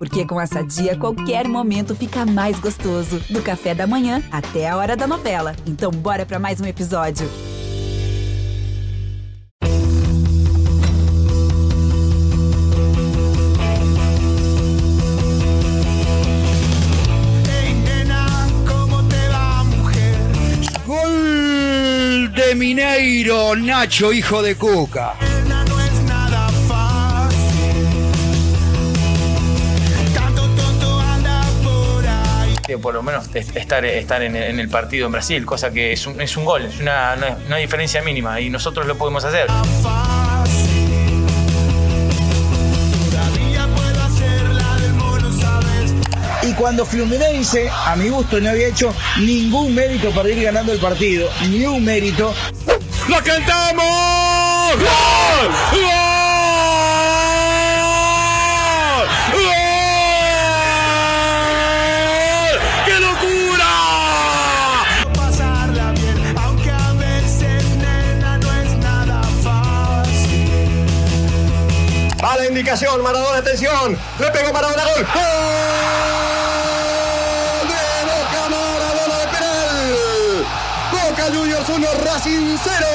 Porque com essa dia, qualquer momento fica mais gostoso. Do café da manhã até a hora da novela. Então, bora para mais um episódio. Gol de Mineiro, Nacho, hijo de Cuca. Por lo menos est- estar, estar en, en el partido en Brasil, cosa que es un, es un gol, es una, una- una diferencia mínima y nosotros lo podemos hacer. Y cuando Fluminense, a mi gusto, no había hecho ningún mérito para ir ganando el partido, ni un mérito, ¡La cantamos! ¡Gol! ¡Gol! Maradona, atención. Le pegó Maradona, gol. ¡Gol! De Boca Maradona de penal. Boca Juniors 1, Racing 0,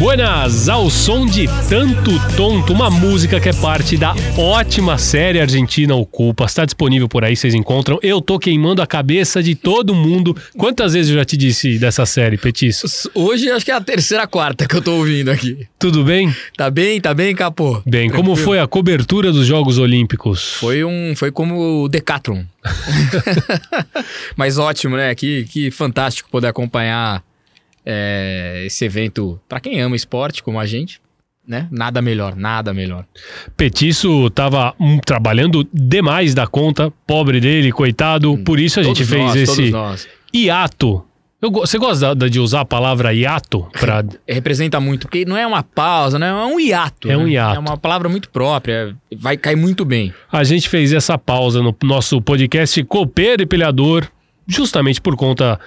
Buenas, ao som de Tanto Tonto, uma música que é parte da ótima série argentina O Culpa. Está disponível por aí, vocês encontram. Eu tô queimando a cabeça de todo mundo. Quantas vezes eu já te disse dessa série, Petiço? Hoje acho que é a terceira, quarta que eu tô ouvindo aqui. Tudo bem? Tá bem, tá bem, Capô? Bem, como foi a cobertura dos Jogos Olímpicos? Foi um, foi como o Decathlon. Mas ótimo, né? Que, que fantástico poder acompanhar é, esse evento para quem ama esporte como a gente, né? Nada melhor, nada melhor. Petiço tava hum, trabalhando demais da conta, pobre dele, coitado. Por isso a gente fez nós, esse hiato. Eu Você gosta de usar a palavra hiato pra Representa muito, porque não é uma pausa, né? É um hiato. É um né? hiato. É uma palavra muito própria, vai cair muito bem. A gente fez essa pausa no nosso podcast Copeiro e Pilhador, justamente por conta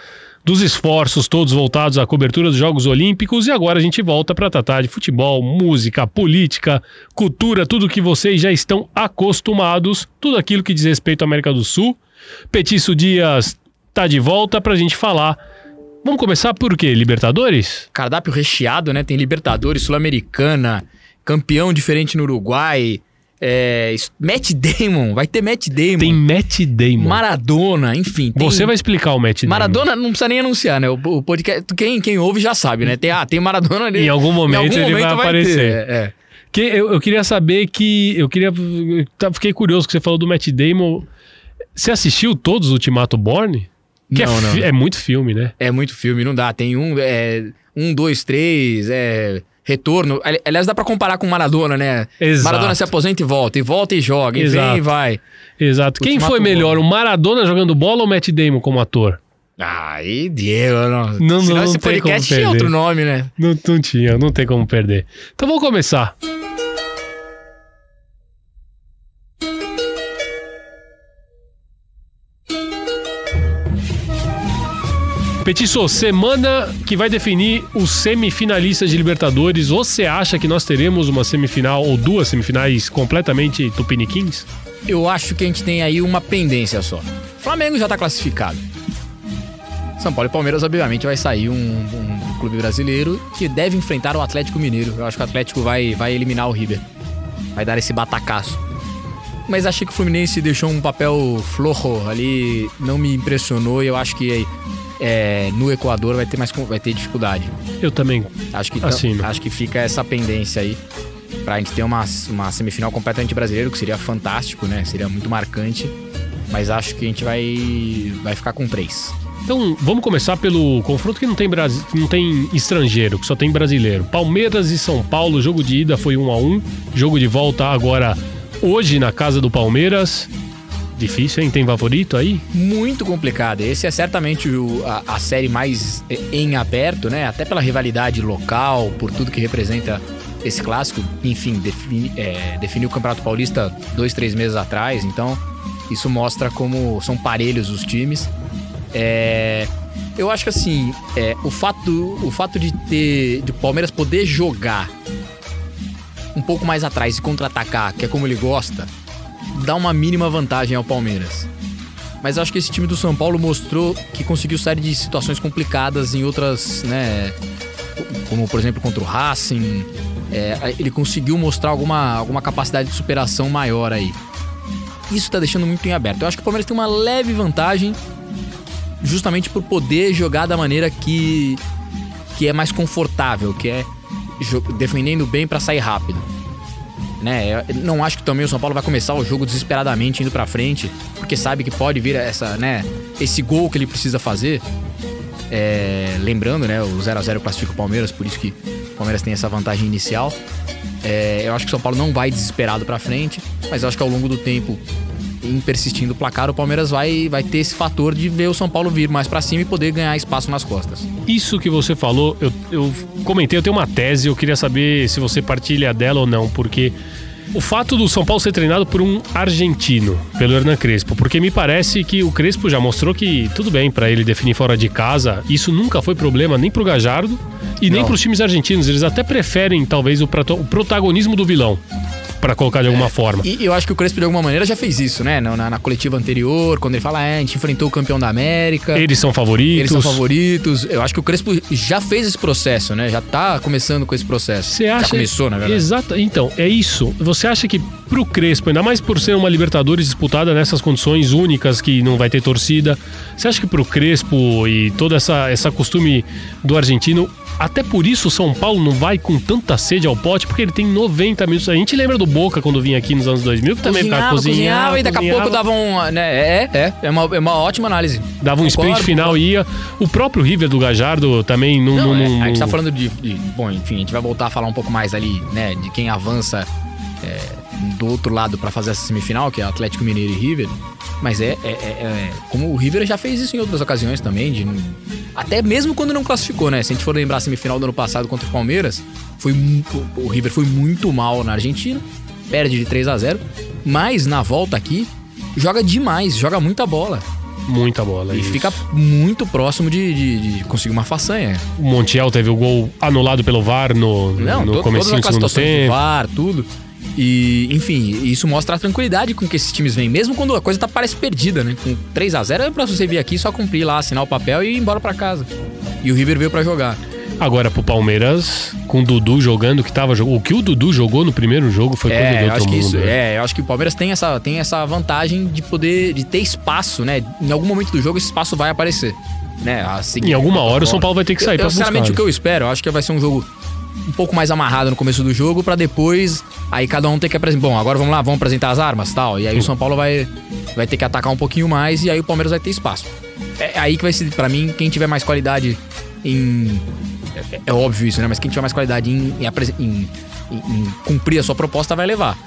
dos esforços todos voltados à cobertura dos Jogos Olímpicos e agora a gente volta para tratar de futebol, música, política, cultura, tudo que vocês já estão acostumados, tudo aquilo que diz respeito à América do Sul. Petício Dias tá de volta pra gente falar. Vamos começar por quê? Libertadores? cardápio recheado, né? Tem Libertadores, Sul-Americana, campeão diferente no Uruguai, é, Matt Damon, vai ter Matt Damon, Tem Matt Damon. Maradona, enfim. tem- Você vai explicar o Matt Damon. Maradona não precisa nem anunciar, né? O, o podcast, quem, quem ouve já sabe, né? Tem, ah, tem Maradona ali. Em algum momento ele vai aparecer. ter, é, é. Que eu, eu queria saber que. Eu queria. eu fiquei curioso que você falou do Matt Damon. Você assistiu todos os Ultimato Born? Que Não, é, não. é muito filme, né? É muito filme, não dá. Tem um, é, um, dois, três, é, retorno. Ali- Aliás, dá pra comparar com Maradona, né? Exato. Maradona se aposenta e volta, e volta e joga, e Exato. vem e vai. Exato. Quem foi melhor, Born. o Maradona jogando bola ou o Matt Damon como ator? Aí, Diego, não. Não, Senão não esse como podcast tinha outro nome, né? Não, não tinha, não tem como perder. Então vamos começar. Petiço, semana que vai definir os semifinalistas de Libertadores. Você acha que nós teremos uma semifinal ou duas semifinais completamente tupiniquins? Eu acho que a gente tem aí uma pendência só. Flamengo já tá classificado. São Paulo e Palmeiras, obviamente, vai sair um, um clube brasileiro que deve enfrentar o Atlético Mineiro. Eu acho que o Atlético vai, vai eliminar o River. Vai dar esse batacaço. Mas achei que o Fluminense deixou um papel flojo ali, não me impressionou e eu acho que é, no Equador vai ter mais vai ter dificuldade. Eu também. Acho que, Assino. acho que fica essa pendência aí pra gente ter uma, uma semifinal completamente brasileira, que seria fantástico, né? Seria muito marcante. Mas acho que a gente vai, vai ficar com três. Então vamos começar pelo confronto que não tem, Brasi... não tem estrangeiro, que só tem brasileiro. Palmeiras e São Paulo, jogo de ida foi 1 a 1 jogo de volta agora hoje na casa do Palmeiras. Difícil, hein? Tem favorito aí? Muito complicado. Esse é certamente o- a, a série mais eh, em aberto, né? Até pela rivalidade local, por tudo que representa esse clássico. Enfim, defini, é, definiu o Campeonato Paulista dois, três meses atrás. Então, isso mostra como são parelhos os times. É, eu acho que assim, é, o fato, o fato de ter de o Palmeiras poder jogar um pouco mais atrás e contra-atacar, que é como ele gosta, dá uma mínima vantagem ao Palmeiras. Mas acho que esse time do São Paulo mostrou que conseguiu sair de situações complicadas em outras, né? Como por exemplo contra o Racing. É, ele conseguiu mostrar alguma, alguma capacidade de superação maior aí. Isso tá deixando muito em aberto. Eu acho que o Palmeiras tem uma leve vantagem justamente por poder jogar da maneira que, que é mais confortável, que é defendendo bem pra sair rápido. Né? Eu não acho que também o São Paulo vai começar o jogo desesperadamente indo pra frente, porque sabe que pode vir essa, né, esse gol que ele precisa fazer. É, lembrando, né, o 0 a 0 classifica o Palmeiras, por isso que o Palmeiras tem essa vantagem inicial. É, eu acho que o São Paulo não vai desesperado pra frente, mas eu acho que ao longo do tempo, em persistindo o placar, o Palmeiras vai, vai ter esse fator de ver o São Paulo vir mais pra cima e poder ganhar espaço nas costas. Isso que você falou, eu, eu comentei, eu tenho uma tese, eu queria saber se você partilha dela ou não, porque o fato do São Paulo ser treinado por um argentino, pelo Hernan Crespo, porque me parece que o Crespo já mostrou que tudo bem pra ele definir fora de casa, isso nunca foi problema nem pro Gajardo e nem Não. pros times argentinos, eles até preferem talvez o, o protagonismo do vilão, pra colocar de alguma forma. E eu acho que o Crespo, de alguma maneira, já fez isso, né? Na, na- na coletiva anterior, quando ele fala, é, a gente enfrentou o campeão da América. Eles são favoritos. Eles são favoritos. Eu acho que o Crespo já fez esse processo, né? Já tá começando com esse processo. Você acha? Já começou, na verdade. Exato. Então, é isso. Você acha que pro Crespo, ainda mais por ser uma Libertadores disputada nessas condições únicas que não vai ter torcida, você acha que pro Crespo e toda essa essa costume do argentino, até por isso o São Paulo não vai com tanta sede ao pote, porque ele tem 90 minutos. A gente lembra do Boca quando vinha aqui nos anos 2000, que também ficava Cozinhava, cozinhando, cozinhava e daqui a cozinhava, pouco dava um. Né, é, é, é uma, é uma ótima análise. dava um sprint Concordo, final e ia. O próprio River do Gajardo também não. Não, não- é, não- a gente tá falando de, de- Bom, enfim, a gente vai voltar a falar um pouco mais ali, né? De quem avança é, do outro lado pra fazer essa semifinal, que é Atlético Mineiro e River. Mas é, é- é- é- Como o River já fez isso em outras ocasiões também, de. Até mesmo quando não classificou, né? Se a gente for lembrar a semifinal do ano passado contra o Palmeiras, foi o River foi muito mal na Argentina, perde de 3 a 0 mas na volta aqui, joga demais, joga muita bola. Muita bola. E isso. fica muito próximo de, de- de conseguir uma façanha. O Montiel teve o gol anulado pelo VAR no, Não, no comecinho do segundo tempo. VAR, tudo. E, enfim, isso mostra a tranquilidade com que esses times vêm, mesmo quando a coisa tá, parece perdida, né? Com 3 a 0 é pra você vir aqui só cumprir lá, assinar o papel e ir embora pra casa. E o River veio pra jogar. Agora pro Palmeiras, com o Dudu jogando, que tava jogando. O que o Dudu jogou no primeiro jogo foi coisa É, do outro acho que mundo. isso, né? é, eu acho que o Palmeiras tem essa, tem essa vantagem de poder, de ter espaço, né? Em algum momento do jogo esse espaço vai aparecer, né? Em alguma hora o São. Paulo vai ter que sair eu, pra Sinceramente, buscar, o que eu espero, eu acho que vai ser um jogo um pouco mais amarrado no começo do jogo pra depois aí cada um ter que apresentar. Bom, agora vamos lá, vamos apresentar as armas, tal. E aí o São Paulo vai vai ter que atacar um pouquinho mais e aí o Palmeiras vai ter espaço. É aí que vai ser pra mim quem tiver mais qualidade em é, é óbvio isso, né? Mas quem tiver mais qualidade em, em- em- em cumprir a sua proposta vai levar.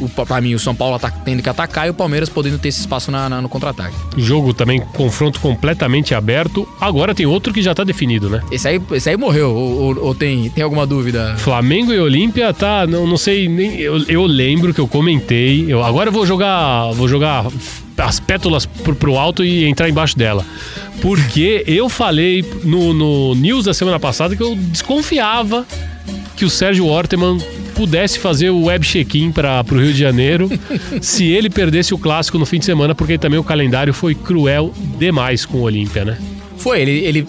O, pra mim, o São Paulo ata- tendo que atacar e o Palmeiras podendo ter esse espaço na- na- no contra-ataque. Jogo também, confronto completamente aberto. Agora tem outro que já tá definido, né? Esse aí, esse aí morreu, ou, ou- ou tem, tem alguma dúvida? Flamengo e Olímpia tá, não, não sei nem eu, eu lembro que eu comentei. Eu, agora eu vou jogar, vou jogar as pétalas pro, pro alto e entrar embaixo dela. Porque eu falei no, no news da semana passada que eu desconfiava que o Sérgio Orteman pudesse fazer o web check-in para o Rio de Janeiro se ele perdesse o clássico no fim de semana, porque também o calendário foi cruel demais com o Olímpia, né? Foi, ele, ele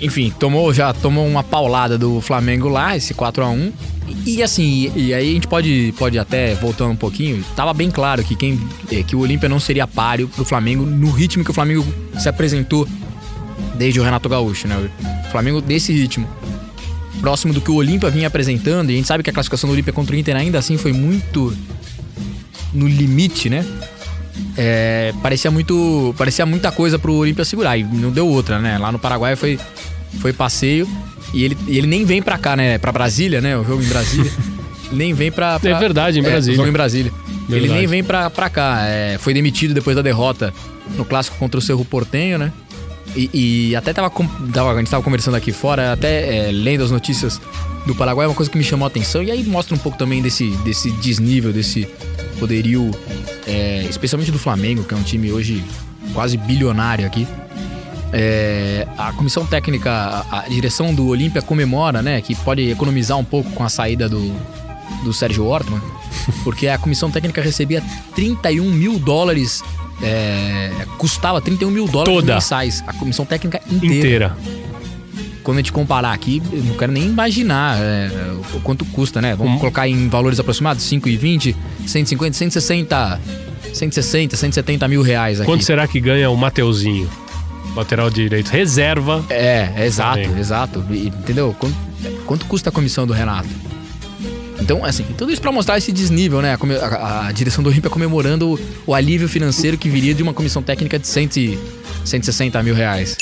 enfim, tomou já tomou uma paulada do Flamengo lá, esse 4 a 1 E, assim, e aí a gente pode, pode até, voltando um pouquinho, tava bem claro que, quem, é, que o Olímpia não seria páreo pro Flamengo no ritmo que o Flamengo se apresentou desde o Renato Gaúcho, né? O Flamengo desse ritmo. Próximo do que o Olímpia vinha apresentando, e a gente sabe que a classificação do Olímpia contra o Inter ainda assim foi muito no limite, né? É, parecia muito parecia muita coisa pro Olímpia segurar e não deu outra, né? Lá no Paraguai foi foi passeio e ele, e ele nem vem pra cá, né? Pra Brasília, né? O jogo em Brasília. nem vem pra, pra- É verdade, em o Brasília. jogo em Brasília. Ele Verdade. nem vem pra, pra cá. É, foi demitido depois da derrota no clássico contra o Cerro Portenho, né? E, e até tava, tava- a gente tava conversando aqui fora, até é, lendo as notícias do Paraguai, uma coisa que me chamou a atenção. E aí mostra um pouco também desse, desse desnível, desse poderio, é, especialmente do Flamengo, que é um time hoje quase bilionário aqui. É, a comissão técnica, a, a direção do Olímpia comemora, né, que pode economizar um pouco com a saída do, do Sérgio Ortman, porque a comissão técnica recebia 31 mil dólares, é, custava 31 mil dólares Toda. mensais, a comissão técnica inteira. Inteira. Quando a gente comparar aqui, eu não quero nem imaginar é, o quanto custa, né? Vamos Hum. colocar em valores aproximados, 5,20, 150, 160, 160, 170 mil reais aqui. Quanto será que ganha o Mateuzinho? Lateral direito. Reserva. É, exato, Flamengo. exato. Entendeu? Quanto, quanto custa a comissão do Renato? Então, assim, tudo isso pra mostrar esse desnível, né? A, a- a direção do Olímpia comemorando o, o alívio financeiro que viria de uma comissão técnica de 100, e- 160 mil reais.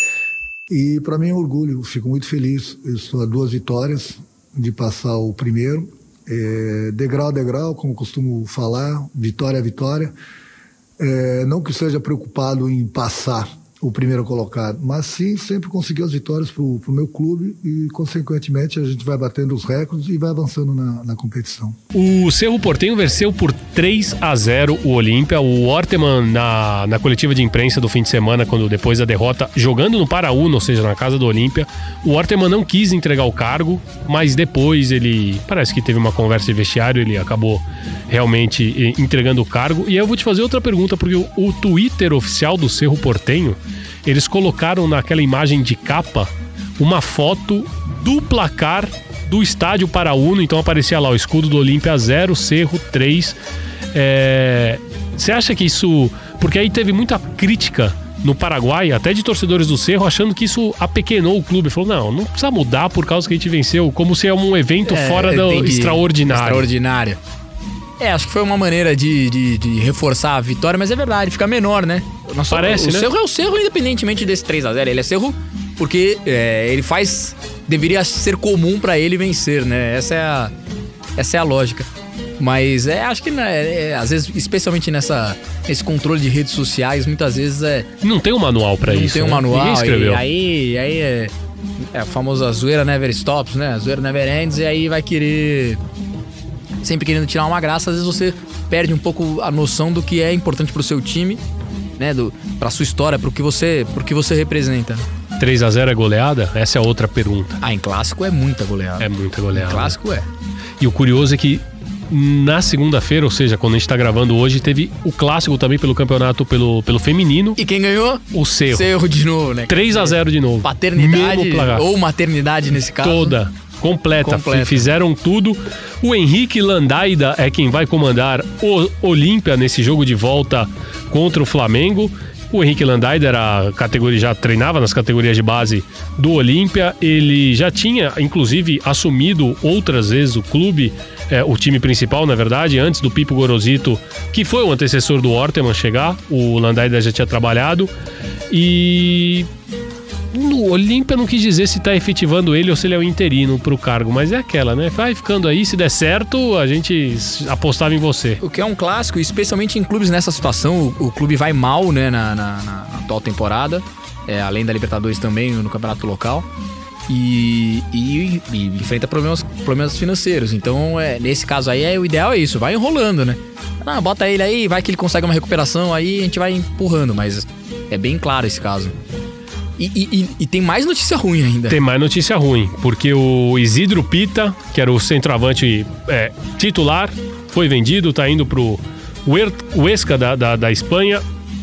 E para mim é um orgulho, fico muito feliz. Eu estou a duas vitórias de passar o primeiro, é, degrau a degrau, como costumo falar, vitória a vitória. É, não que esteja preocupado em passar o primeiro colocado, mas sim sempre conseguir as vitórias para o meu clube e, consequentemente, a gente vai batendo os recordes e vai avançando na, na competição. O Cerro Portenho venceu por 3 a 0 o Olímpia. O Orteman, na, na coletiva de imprensa do fim de semana, quando depois da derrota, jogando no Paraúna, ou seja, na casa do Olímpia, o Orteman não quis entregar o cargo, mas depois ele. Parece que teve uma conversa de vestiário, ele acabou realmente eh, entregando o cargo. E eu vou te fazer outra pergunta, porque o, o Twitter oficial do Cerro Portenho, eles colocaram naquela imagem de capa uma foto do placar do estádio Paraúno, então aparecia lá o escudo do Olímpia 0, Cerro 3. É, Você acha que isso. Porque aí teve muita crítica no Paraguai, até de torcedores do Cerro, achando que isso apequenou o clube. Falou, não, não precisa mudar por causa que a gente venceu, como se é um evento fora do tem que- extraordinário. Extraordinário. É, acho que foi uma maneira de, de, de reforçar a vitória, mas é verdade, fica menor, né? Nossa, Parece, o né? Cerro é o Cerro independentemente desse 3x0. Ele é Cerro porque é, ele faz. Deveria ser comum pra ele vencer, né? Essa é a, essa é a lógica. Mas é, acho que né, é, às vezes, especialmente nessa, nesse controle de redes sociais, muitas vezes é, Não tem um manual pra não isso. tem um né? manual. Escreveu. E aí, aí é, é a famosa zoeira never stops, né? A zoeira never ends, e aí vai querer. Sempre querendo tirar uma graça, às vezes você perde um pouco a noção do que é importante pro seu time, né? Do, pra sua história, pro que você, pro que você representa. 3 a 0 é goleada? Essa é outra pergunta. Ah, em clássico é muita goleada. É muita Em goleada. clássico é. E o curioso é que na segunda-feira, ou seja, quando a gente tá gravando hoje, teve o clássico também pelo campeonato pelo, pelo feminino, E quem ganhou? o Cerro. Cerro de novo, né? 3 a 0 de novo. Paternidade ou maternidade nesse caso. Toda. Completa. Completa. Fizeram tudo. O Henrique Landaida é quem vai comandar o Olímpia nesse jogo de volta contra o Flamengo. O Henrique Landaida era a categoria, já treinava nas categorias de base do Olímpia. Ele já tinha, inclusive, assumido outras vezes o clube, é, o time principal, na verdade, antes do Pipo Gorosito, que foi o antecessor do Orteman chegar. O Landaida já tinha trabalhado. E no Olímpia não quis dizer se tá efetivando ele ou se ele é o interino pro cargo, mas é aquela, né? Vai ficando aí, se der certo, a gente apostava em você. O que é um clássico, especialmente em clubes nessa situação. O, o clube vai mal, né, na, na- na atual temporada. é, além da Libertadores também no campeonato local. E, e- e enfrenta problemas, problemas financeiros. Então, é, nesse caso aí, é, o ideal é isso, vai enrolando, né? Ah, bota ele aí, vai que ele consegue uma recuperação, aí a gente vai empurrando, mas é bem claro esse caso. E, e- e- tem mais notícia ruim ainda. Tem mais notícia ruim, porque o Isidro Pita, que era o centroavante é, titular, foi vendido, tá indo pro Huesca da, da, da Espanha.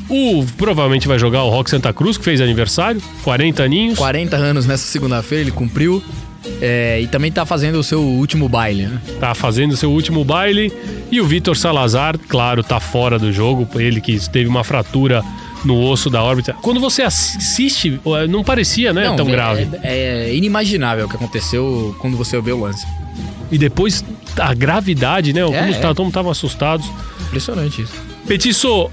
O provavelmente vai jogar o Rock Santa Cruz, que fez aniversário, 40 aninhos. 40 anos nessa segunda-feira, ele cumpriu. é, e também tá fazendo o seu último baile, né? tá fazendo seu último baile. E o Vitor Salazar, claro, tá fora do jogo. Ele que teve uma fratura no osso da órbita. Quando você assiste, não parecia, né, tão é- grave. É, é inimaginável o que aconteceu quando você vê o lance. E depois a gravidade, né? Como É, os é. como estavam assustados. Impressionante isso. Petiço,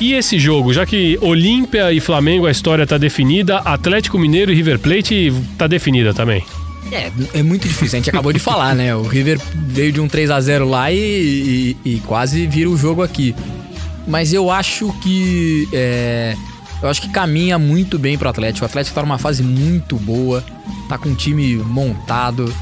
e esse jogo? Já que Olímpia e Flamengo a história tá definida, Atlético Mineiro e River Plate tá definida também. É, é muito difícil. A gente acabou de falar, né? O River veio de um 3 a 0 lá e, e- e quase vira o jogo aqui. Mas eu acho que. é, eu acho que caminha muito bem pro Atlético. O Atlético tá numa fase muito boa, tá com um time montado.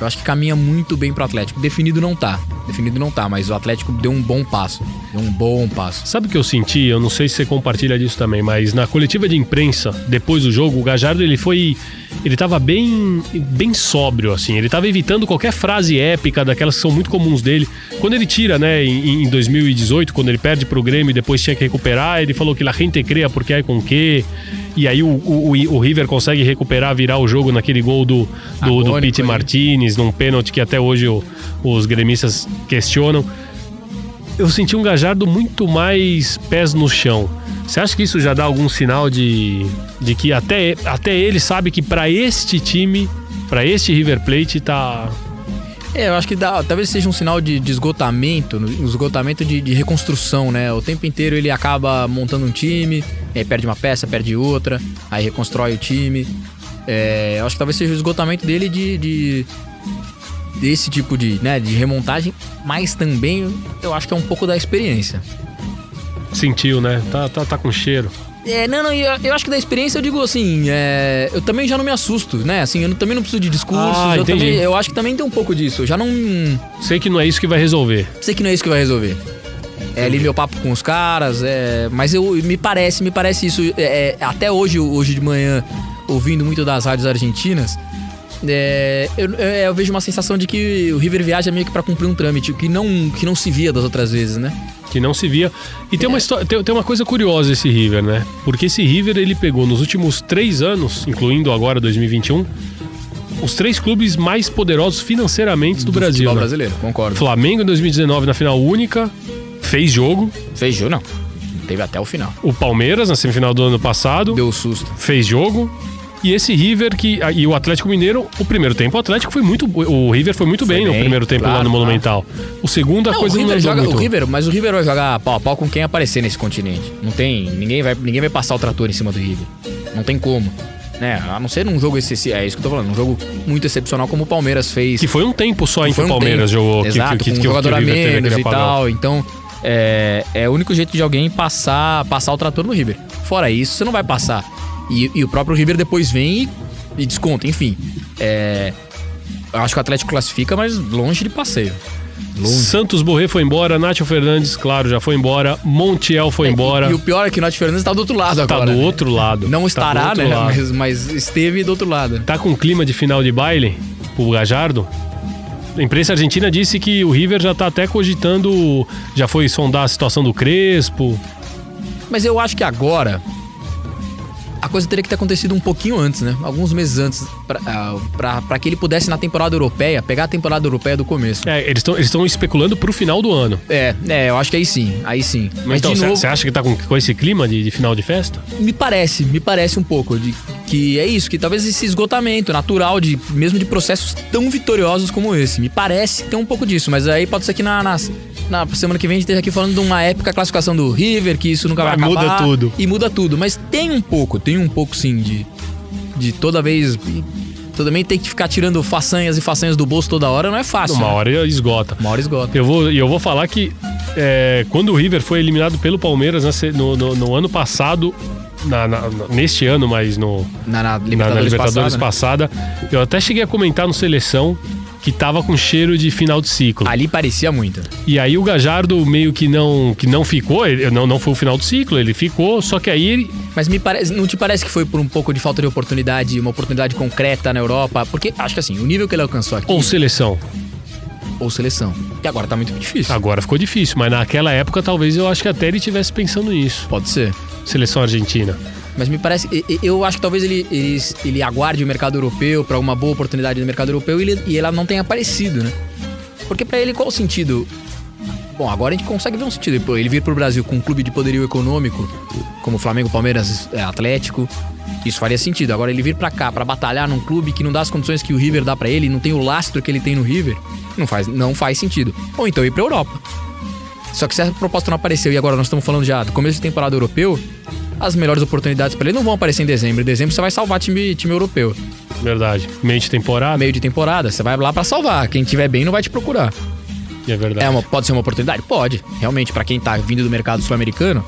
Eu acho que caminha muito bem pro Atlético. Definido não tá. Definido não tá, mas o Atlético deu um bom passo. Deu um bom passo. Sabe o que eu senti? Eu não sei se você compartilha disso também, mas na coletiva de imprensa, depois do jogo, o Gajardo ele foi. Ele tava bem, bem sóbrio, assim. Ele tava evitando qualquer frase épica daquelas que são muito comuns dele. Quando ele tira, né, em, em 2018, quando ele perde pro Grêmio e depois tinha que recuperar, ele falou que la gente crea porque é com que. E aí o, o, o- River consegue recuperar, virar o jogo naquele gol do, do, do Pete. Martinez, num pênalti que até hoje o- os gremistas questionam eu senti um Gajardo muito mais pés no chão. Você acha que isso já dá algum sinal de, de que até, até ele sabe que pra este time, pra este River Plate, tá. É, eu acho que dá, talvez seja um sinal de, de esgotamento, um esgotamento de, de reconstrução, né? O tempo inteiro ele acaba montando um time, aí perde uma peça, perde outra, aí reconstrói o time. É, eu acho que talvez seja o esgotamento dele de, de- desse tipo de, né, de remontagem, mas também eu acho que é um pouco da experiência. Sentiu, né? Tá, tá, tá com cheiro. É, não, não, eu, eu acho que da experiência eu digo assim, é, eu também já não me assusto, né? Assim, eu não- também não preciso de discursos, Ah, eu, também, eu acho que também tem um pouco disso. Eu já não Sei que não é isso que vai resolver. sei que não é isso que vai resolver. É ali meu papo com os caras, é, mas eu me parece, me parece isso. é, é, até hoje, hoje de manhã, ouvindo muito das rádios argentinas, é, eu, eu- eu vejo uma sensação de que o River viaja meio que pra cumprir um trâmite, que não, que não se via das outras vezes, né? Que não se via. E tem uma, história, tem, tem uma coisa curiosa esse River, né? Porque esse River ele pegou nos últimos três anos, incluindo agora 2021, os três clubes mais poderosos financeiramente do, Brasil. futebol né? brasileiro, concordo. Flamengo em 2019 na final única, fez jogo. Fez jogo, não. Teve até o final. O Palmeiras na semifinal do ano passado Deu susto. fez jogo. E esse River que ah, e o Atlético Mineiro, o primeiro tempo o Atlético foi muito, o River foi muito Foi bem, no bem, primeiro tempo lá claro, no claro. Monumental. O segundo a Não, coisa o não River andou joga, muito. o River, mas o River vai jogar pau a pau com quem aparecer nesse continente. Não tem, ninguém vai, ninguém vai passar o trator em cima do River. Não tem como. Né? A não ser num jogo excessivo, é isso que eu tô falando, um jogo muito excepcional como o Palmeiras fez. Que foi um tempo só em que Foi o um Palmeiras tempo. jogou. Exato, que, que, com um que jogador a menos e tal. Então, é, é o único jeito de alguém passar, passar o trator no River. Fora isso, você não vai passar. E, e o próprio River depois vem e, e desconta. Enfim, é, acho que o Atlético classifica, mas longe de passeio. Longe. Santos Borré foi embora, Nátio Fernandes, claro, já foi embora, Montiel foi embora. E, e o pior é que o Nath Fernandes tá do outro lado Tá agora. do né? outro lado. Não Tá estará, outro né? lado. Mas, mas esteve do outro lado. Tá com clima de final de baile pro Gajardo? A imprensa argentina disse que o River já tá até cogitando, já foi sondar a situação do Crespo. Mas eu acho que agora a coisa teria que ter acontecido um pouquinho antes, né? Alguns meses antes, pra, ah, que ele pudesse na temporada europeia, pegar a temporada europeia do começo. É, eles estão especulando pro final do ano. É, é, eu acho que aí sim, aí sim. Mas então, de você novo, acha que tá com, com esse clima de, de final de festa? me parece, me parece um pouco de que é isso, que talvez esse esgotamento natural de mesmo de processos tão vitoriosos como esse. Me parece ter um pouco disso, mas aí pode ser que na, na, na semana que vem a gente esteja aqui falando de uma épica classificação do River, que isso nunca vai, Vai, muda acabar, tudo. E muda tudo, mas tem um pouco, tem um pouco sim de de toda vez vez ter que ficar tirando façanhas e façanhas do bolso toda hora não é fácil. Uma né? hora esgota. Uma hora esgota. Eu vou, e eu vou falar que é, quando o River foi eliminado pelo Palmeiras se- no, no- no ano passado, na- na- neste ano, mas no, Na, na Libertadores, Libertadores passada, né? passada, eu até cheguei a comentar no Seleção que tava com cheiro de final de ciclo. Ali parecia muito. E aí o Gajardo meio que não, que não ficou, ele- não, não foi o final do ciclo, ele ficou, só que aí ele, Mas me parece, não te parece que foi por um pouco de falta de oportunidade, uma oportunidade concreta na Europa? Porque acho que assim, o nível que ele alcançou aqui, ou seleção. ou seleção, que agora tá muito difícil. Agora ficou difícil, mas naquela época talvez eu acho que até ele estivesse pensando nisso. Pode ser. Seleção argentina. Mas me parece, eu acho que talvez ele, ele, ele aguarde o mercado europeu pra uma boa oportunidade no mercado europeu e, ele- e ela não tenha aparecido, né? Porque pra ele qual o sentido? Bom, agora a gente consegue ver um sentido. Ele vir pro Brasil com um clube de poderio econômico, como Flamengo, Palmeiras, é, Atlético, isso faria sentido. Agora ele vir pra cá pra batalhar num clube que não dá as condições que o River dá pra ele, não tem o lastro que ele tem no River, não faz, não faz sentido. Ou então ir pra Europa. Só que se essa proposta não apareceu e agora nós estamos falando já do começo de temporada europeu, as melhores oportunidades pra ele não vão aparecer em dezembro. Em dezembro você vai salvar time, time europeu. Verdade. Meio de temporada. Meio de temporada, você vai lá pra salvar. Quem tiver bem não vai te procurar. É verdade. É uma, pode ser uma oportunidade? Pode. Realmente, pra quem tá vindo do mercado sul-americano,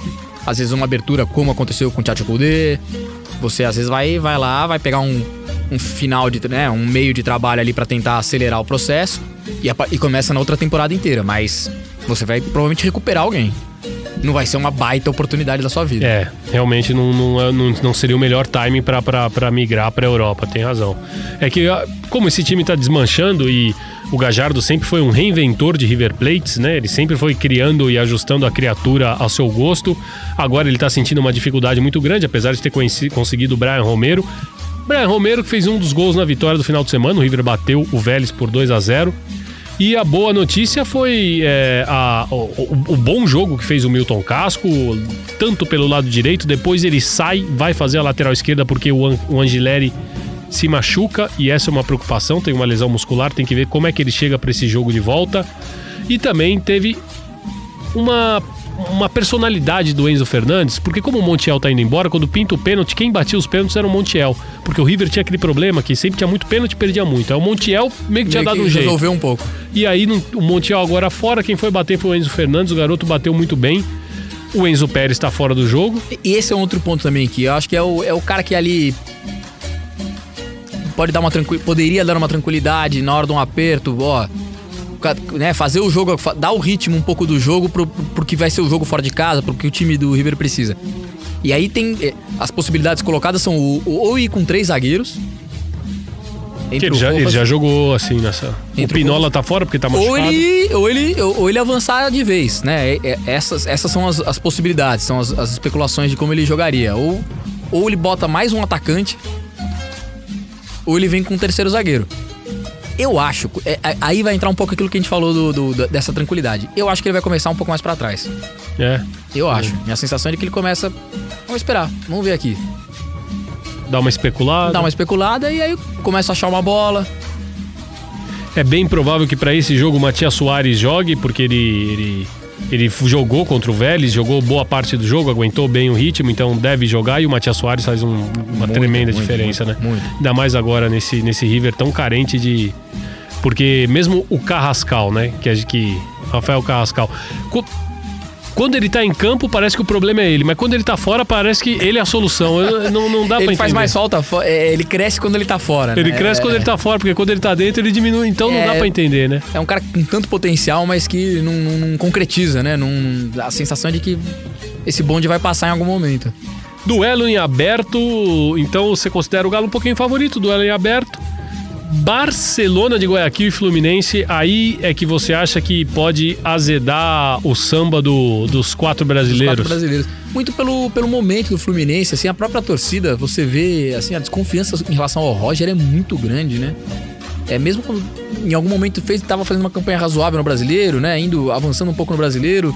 às vezes uma abertura como aconteceu com o Tchatcho Koudé, você às vezes vai, vai lá, vai pegar um, um final de, né, um meio de trabalho ali pra tentar acelerar o processo e, a e começa na outra temporada inteira, mas você vai provavelmente recuperar alguém. Não vai ser uma baita oportunidade da sua vida. É, realmente não, não, é- não, seria o melhor timing pra migrar pra Europa, tem razão. É que, como esse time tá desmanchando e o Gajardo sempre foi um reinventor de River Plates, né? Ele sempre foi criando e ajustando a criatura ao seu gosto. Agora ele tá sentindo uma dificuldade muito grande, apesar de ter conseguido o Brian Romero. Brian Romero que fez um dos gols na vitória do final de semana, o River bateu o Vélez por 2 a 0 e a boa notícia foi é, a- o, o- o bom jogo que fez o Milton Casco, tanto pelo lado direito, depois ele sai, vai fazer a lateral esquerda porque o, An- o Angileri se machuca e essa é uma preocupação, tem uma lesão muscular, tem que ver como é que ele chega para esse jogo de volta. E também teve uma, uma personalidade do Enzo Fernandes, porque como o Montiel tá indo embora, quando pinta o pênalti, quem batia os pênaltis era o Montiel. Porque o River tinha aquele problema que sempre tinha muito pênalti perdia muito. Aí o Montiel meio que tinha Meio dado que um jeito. resolveu um pouco. E aí o Montiel agora fora, quem foi bater foi o Enzo Fernandes, o garoto bateu muito bem. O Enzo Pérez tá fora do jogo. E esse é um outro ponto também que eu acho que é o, é o cara que ali pode dar uma poderia dar uma tranquilidade na hora de um aperto, ó, né, fazer o jogo, dar o ritmo um pouco do jogo pro, pro, pro que vai ser o jogo fora de casa, pro que o time do River precisa. E aí tem eh, as possibilidades colocadas são o, o- ou ir com três zagueiros. Ele o já, ele já jogou assim nessa. O o Pinola tá fora porque tá machucado. ou ele, ou ele, ou ou ele avançar de vez, né? É- é- essas, essas são as, as possibilidades, são as, as especulações de como ele jogaria. Ou, ou ele bota mais um atacante, ou ele vem com um terceiro zagueiro. Eu acho, é- é- aí vai entrar um pouco aquilo que a gente falou do, do- dessa tranquilidade. Eu acho que ele vai começar um pouco mais pra trás. É. Eu acho. Minha sensação é de que ele começa. Vamos esperar, vamos ver aqui. Dá uma especulada. Dá uma especulada e aí começa a achar uma bola. É bem provável que pra esse jogo o Matias Soares jogue, porque ele, ele, ele jogou contra o Vélez, jogou boa parte do jogo, aguentou bem o ritmo, então deve jogar e o Matias Soares faz um- uma Muito, tremenda muito, diferença, muito, né? muito. Ainda mais agora nesse, nesse River tão carente de. Porque mesmo o Carrascal, né? Que, que Rafael Carrascal. Quando ele tá em campo, parece que o problema é ele, mas quando ele tá fora, parece que ele é a solução. Eu- Não, não dá pra Ele faz mais falta, é, ele cresce quando ele tá fora. Ele né? cresce É- quando ele tá fora, porque quando ele tá dentro, ele diminui. Então não É. dá pra entender, né? É um cara com tanto potencial, mas que não, não- não concretiza, né? Não, a sensação é de que esse bonde vai passar em algum momento. Duelo em aberto, então você considera o Galo um pouquinho favorito, duelo em aberto. Barcelona de Guayaquil e Fluminense, aí é que você acha que pode azedar o samba do- dos quatro Os brasileiros? quatro brasileiros. Muito pelo, pelo momento do Fluminense, assim, a própria torcida, você vê, assim, a desconfiança em relação ao Roger é muito grande, né? É mesmo quando em algum momento fez, tava fazendo uma campanha razoável no brasileiro, né? Indo, avançando um pouco no brasileiro.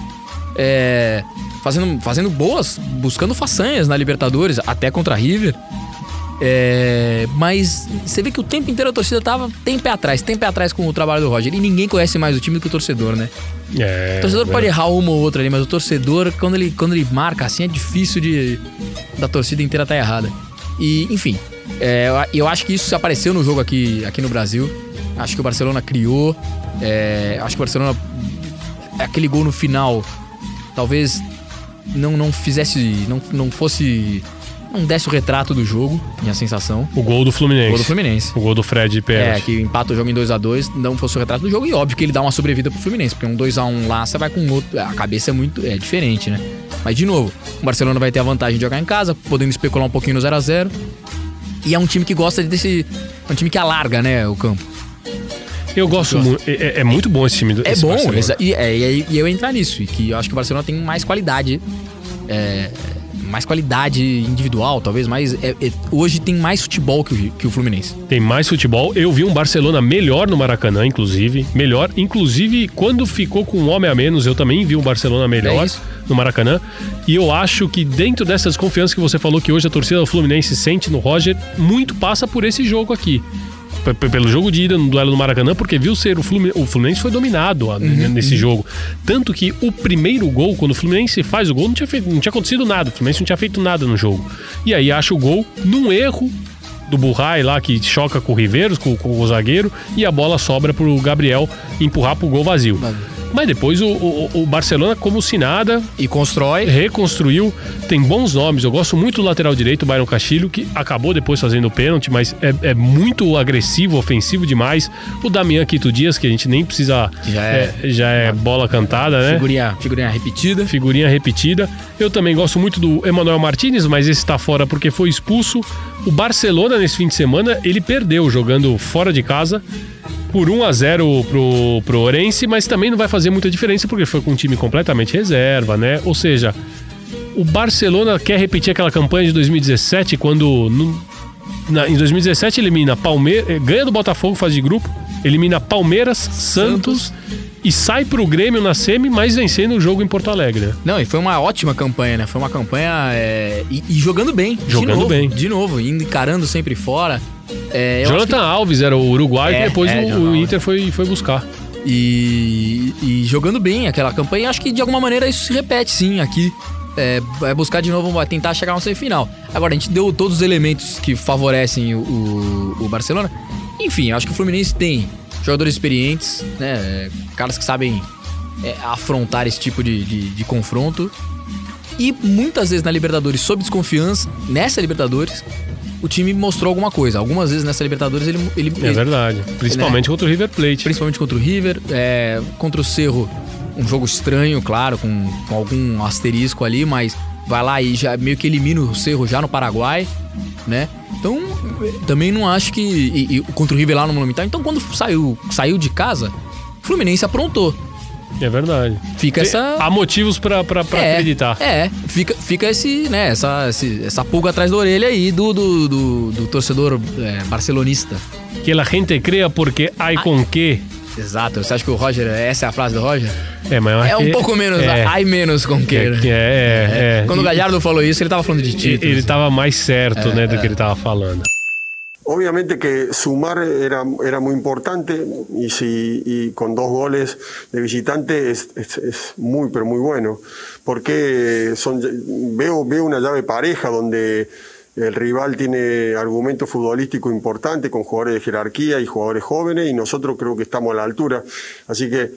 É, fazendo, fazendo boas, buscando façanhas na Libertadores, até contra a River. É, mas você vê que o tempo inteiro a torcida tava tem pé atrás, tem pé atrás com o trabalho do Roger. E ninguém conhece mais o time do que o torcedor, né? É, O torcedor é. pode errar uma ou outra ali, mas o torcedor, quando ele, quando ele marca assim, é difícil de da torcida inteira estar errada. E, enfim, é, eu, eu acho que isso apareceu no jogo aqui, aqui no Brasil. Acho que o Barcelona criou. é, acho que o Barcelona. Aquele gol no final, talvez não, não fizesse. Não, não fosse. Não desse o retrato do jogo, minha sensação. O gol do Fluminense. O gol do Fluminense. O gol do Fred de É, pênalti. que empata o jogo em 2 a 2 não fosse o retrato do jogo. E óbvio que ele dá uma sobrevida pro Fluminense, porque um 2 a 1 lá, você vai com outro. A cabeça é muito. É diferente, né? Mas, de novo, o Barcelona vai ter a vantagem de jogar em casa, podendo especular um pouquinho no 0 a 0 E é um time que gosta desse. É um time que alarga, né, o campo. Eu gosto muito. É, é- é muito bom esse time do É esse bom, e, é, e eu entrar nisso. E que eu acho que o Barcelona tem mais qualidade. é, mais qualidade individual, talvez, mais. é- é- hoje tem mais futebol que o, que o Fluminense. Tem mais futebol. Eu vi um Barcelona melhor no Maracanã, inclusive. Melhor. Inclusive, quando ficou com um homem a menos, eu também vi um Barcelona melhor É no Maracanã. E eu acho que dentro dessas confianças que você falou que hoje a torcida do Fluminense sente no Roger, muito passa por esse jogo aqui. Pelo jogo de ida no duelo do Maracanã, porque viu ser o Fluminense, o Fluminense foi dominado ó, n- nesse jogo. Tanto que o primeiro gol, quando o Fluminense faz o gol, não tinha, feito, não tinha acontecido nada. O Fluminense não tinha feito nada no jogo. E aí acha o gol num erro do Burrai lá que choca com o Riveiros, com, com o zagueiro, e a bola sobra pro Gabriel empurrar pro gol vazio. Mas depois o, o- o Barcelona, como se nada, E constrói. reconstruiu, tem bons nomes. Eu gosto muito do lateral direito, o Byron Castilho, que acabou depois fazendo o pênalti, mas é, é muito agressivo, ofensivo demais. O Damian Quito Dias, que a gente nem precisa. Já é- já é bola cantada, né? Figurinha, figurinha repetida. Figurinha repetida. Eu também gosto muito do Emanuel Martinez, mas esse tá fora porque foi expulso. O Barcelona, nesse fim de semana, ele perdeu jogando fora de casa por 1 a 0 pro, pro Orense, mas também não vai fazer muita diferença porque foi com um time completamente reserva, né? Ou seja, o Barcelona quer repetir aquela campanha de 2017, quando no- na- em 2017 elimina Palmeiras, ganha do Botafogo, fase de grupo, elimina Palmeiras, Santos, e sai pro Grêmio na semi, mas vencendo o jogo em Porto Alegre. né? Não, e foi uma ótima campanha, né? Foi uma campanha. é, e, e jogando bem. de Jogando novo, bem. De novo, encarando sempre fora. É, Jonathan Alves era o uruguaio É, que depois é, o, o. Inter foi, foi buscar. E, e jogando bem aquela campanha, acho que de alguma maneira isso se repete sim aqui. É, vai buscar de novo, vai tentar chegar no semifinal. Agora, a gente deu todos os elementos que favorecem o, o, o Barcelona. Enfim, acho que o Fluminense tem jogadores experientes, né? é, Caras que sabem é, afrontar esse tipo de, de, de confronto. E muitas vezes na Libertadores, sob desconfiança, nessa Libertadores, o time mostrou alguma coisa. Algumas vezes nessa Libertadores ele, ele, É verdade. Principalmente contra o River Plate. principalmente contra o River, é, contra o Cerro, um jogo estranho, claro, com, com algum asterisco ali, mas vai lá e já meio que elimina o Cerro já no Paraguai, né? Então, também não acho que. E, e contra o River lá no Monumental. Então, quando saiu, saiu de casa, o Fluminense aprontou. É verdade. Fica essa. Há motivos pra é, acreditar. É, fica, fica esse, né, essa, esse- essa pulga atrás da orelha aí do, do, do, do torcedor é, barcelonista. Que a gente crea porque ai com que. Exato. Você acha que o Roger. Essa é a frase do Roger? É, mas É um que- pouco menos, é, ai menos com que- queira. que é, é, é. Quando o Galhardo falou isso, ele tava falando de E- título. Ele tava mais certo, né, do que ele tava falando. Obviamente que sumar era, era muy importante y, si, y con dos goles de visitante es, es- muy, pero muy bueno. Porque son, veo, veo una llave pareja donde el rival tiene argumento futbolístico importante con jugadores de jerarquía y jugadores jóvenes y nosotros creo que estamos a la altura. Así que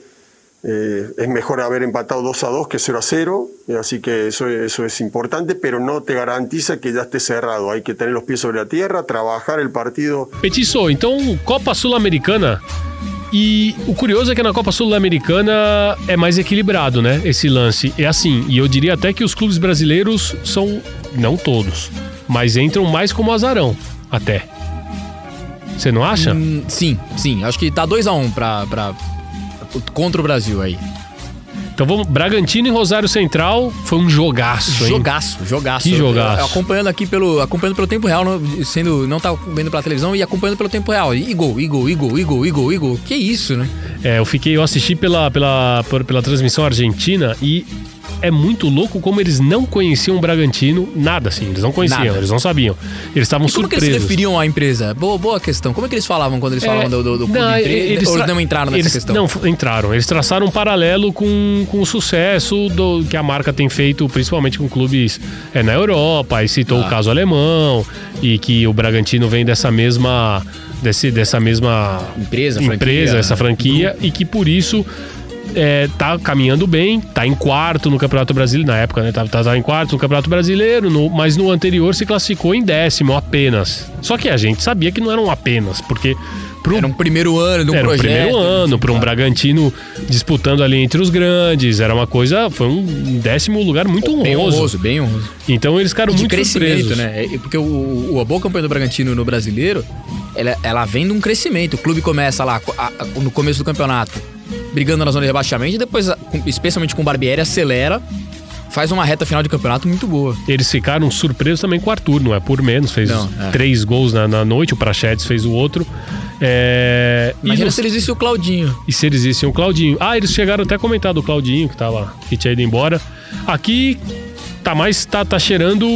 eh, es mejor haber empatado 2 a 2 que 0 a 0, eh, así que eso, eso es importante, pero no te garantiza que ya esté cerrado. Hay que tener los pies sobre la tierra, trabajar el partido Petiço, então Copa Sul-Americana. E o curioso é que na Copa Sul-Americana é mais equilibrado, né? Esse lance. É assim, e eu diria até que os clubes brasileiros são, não todos, mas entram mais como azarão, até. Você não acha? Hum, sim, sim. Acho que tá 2x1 pra, pra, contra o Brasil aí. Então vamos. Bragantino e Rosário Central foi um jogaço, hein? Jogaço, jogaço. Que jogaço. Eu- acompanhando aqui pelo. Acompanhando pelo tempo real, não- sendo. Não tá vendo pela televisão e acompanhando pelo tempo real. E gol, e gol, e gol, e gol, e gol, e gol. Que isso, né? É, eu fiquei, eu assisti pela, pela, por- pela transmissão argentina e é muito louco como eles não conheciam o Bragantino, nada assim, eles não conheciam, Nada. eles não sabiam. Eles estavam E como que eles surpresos. referiam à empresa? Boa, boa questão. Como é que eles falavam quando eles falavam do, do, do clube não, empresa? Ou não entraram nessa eles- questão? Não, entraram. Eles traçaram um paralelo com, com o sucesso do, que a marca tem feito, principalmente com clubes é, na Europa. E citou Ah. o caso alemão e que o Bragantino vem dessa mesma. Desse, dessa mesma Empresa, empresa, franquia, essa franquia, e que por isso é, tá caminhando bem, tá em quarto no Campeonato Brasileiro, na época, né? Tá, tá, tá em quarto no Campeonato Brasileiro, no- mas no anterior se classificou em décimo apenas. Só que a gente sabia que não eram apenas, porque pro, Era um primeiro ano de um era projeto. o primeiro ano, para um. Bragantino disputando ali entre os grandes, era uma coisa, foi um décimo lugar muito Bem honroso. honroso, bem honroso. Então eles ficaram de muito crescimento, surpresos. né? É, Porque o, o, a boa campanha do Bragantino no brasileiro, ela, ela vem de um crescimento. O clube começa lá a- a- no começo do campeonato, brigando na zona de rebaixamento, e depois, especialmente com o Barbieri, acelera, faz uma reta final de campeonato muito boa. Eles ficaram surpresos também com o Arthur, não é por menos, fez Não, é. três gols na, na noite, o Prachedes fez o outro. É, e, Imagina no- se eles vissem o Claudinho. e se eles vissem o Claudinho. Ah, eles chegaram até a comentar do Claudinho, que tava, que tinha ido embora. Aqui tá mais, tá, tá cheirando,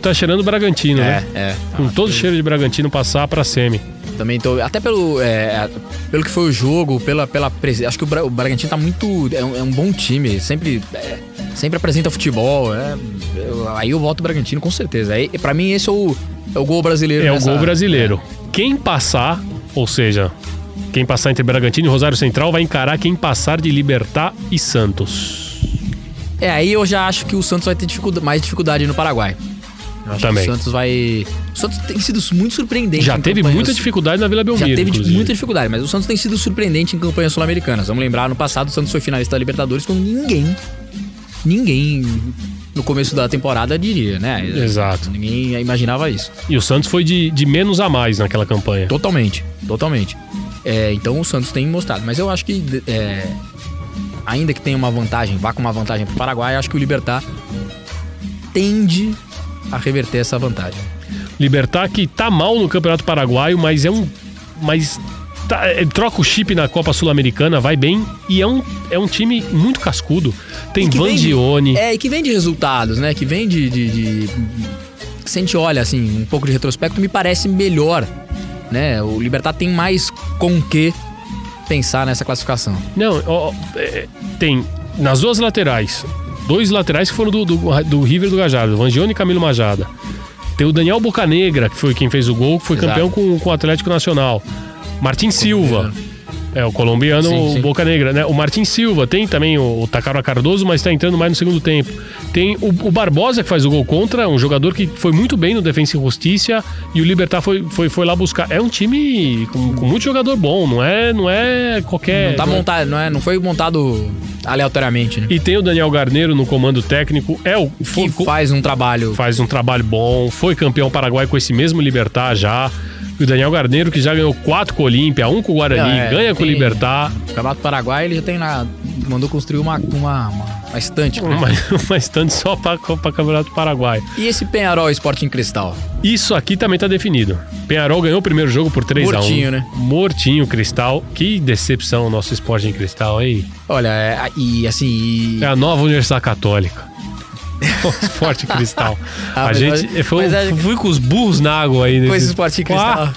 tá cheirando Bragantino, né? é. Com todo o cheiro de Bragantino passar pra semi. Também tô. Até pelo, é, pelo que foi o jogo, pela, pela. Acho que o, Bra- o Bragantino tá muito. É um, é um bom time. Sempre, é, sempre apresenta futebol. é, eu- aí eu voto o Bragantino com certeza. Aí, pra mim, esse é o, é o gol brasileiro. É o nessa- gol brasileiro. Quem passar, ou seja, Quem passar entre Bragantino e Rosário Central vai encarar quem passar de Libertar e Santos. É, aí eu já acho que o Santos vai ter dificulda- mais dificuldade no Paraguai. Eu acho Também. que o Santos vai. O Santos tem sido muito surpreendente. Já teve muita dificuldade na Vila Já Belmiro. teve inclusive. muita dificuldade, mas o Santos tem sido surpreendente em campanhas sul-americanas. Vamos lembrar, no passado o Santos foi finalista da Libertadores quando ninguém, ninguém no começo da temporada diria, né? Exato. Ninguém imaginava isso. E o Santos foi de, de menos a mais naquela campanha. Totalmente, totalmente. É, então o Santos tem mostrado. Mas eu acho que, é, ainda que tenha uma vantagem, vá com uma vantagem pro Paraguai, acho que o Libertar tende a reverter essa vantagem. Libertar que tá mal no Campeonato Paraguaio, mas é um. Mas tá- é, troca o chip na Copa Sul-Americana, vai bem. E é um, é um time muito cascudo. Tem Vandione. É, e que vem de resultados, né? Que vem de, de, de- Se a gente olha, assim, um pouco de retrospecto, me parece melhor, né? O Libertar tem mais com que pensar nessa classificação. Não, ó, é, tem nas duas laterais. Dois laterais que foram do, do, do River do Gajardo, Vangione e Camilo Majada. Tem o Daniel Bocanegra, que foi quem fez o gol, que foi Exato. campeão com, com o Atlético Nacional. Martin Silva. É, o colombiano, Sim, o sim. Boca Negra, né? O Martin Silva, tem também o, o Takaro Cardoso, mas tá entrando mais no segundo tempo. Tem o, o Barbosa, que faz o gol contra, um jogador que foi muito bem no Defensa e Justiça, e o Libertar foi, foi, foi lá buscar. É um time com, com muito jogador bom, não é, não é qualquer. não tá montado, não, é, não foi montado aleatoriamente, né? E tem o Daniel Garneiro no comando técnico. É o Que foi- faz um trabalho. faz um trabalho bom, foi campeão paraguai com esse mesmo Libertar já. E o Daniel Garneiro, que já ganhou quatro com o Olímpia, um com o Guarani, é, ganha com o tem- Libertar. O Campeonato Paraguai ele já tem na. mandou construir uma, uma, uma, uma estante. né? Uma, uma estante só para Campeonato Paraguai. E esse Penharol Sporting Cristal? Isso aqui também tá definido. Penharol ganhou o primeiro jogo por 3 a 1 Mortinho, né? Mortinho, Cristal. Que decepção o nosso esporte em Cristal, hein? Olha, é, e assim. e- É a nova Universidade Católica. Esporte Cristal. Ah, a mas- gente mas- foi, mas fui com os burros na água aí. Com nesse- esse Esporte Cristal. Ah,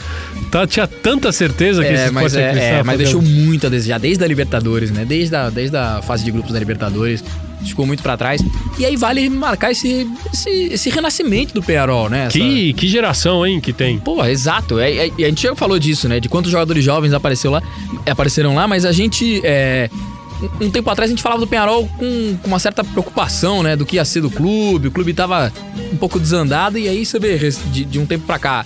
tá, tinha tanta certeza que esse É, mas, Esporte é, Cristal é, mas deixou muito a desejar, desde a Libertadores, né? Desde a, desde a fase de grupos da Libertadores. Ficou muito pra trás. E aí vale marcar esse, esse, esse renascimento do Penharol, né? Essa- Que, que geração, hein, que tem. Pô, exato. É, é- a gente já falou disso, né? De quantos jogadores jovens apareceu lá, apareceram lá, mas a gente. é, um- tempo atrás a gente falava do Penharol com, com uma certa preocupação, né? Do que ia ser do clube. O clube tava um pouco desandado, e aí você vê de, de um tempo pra cá.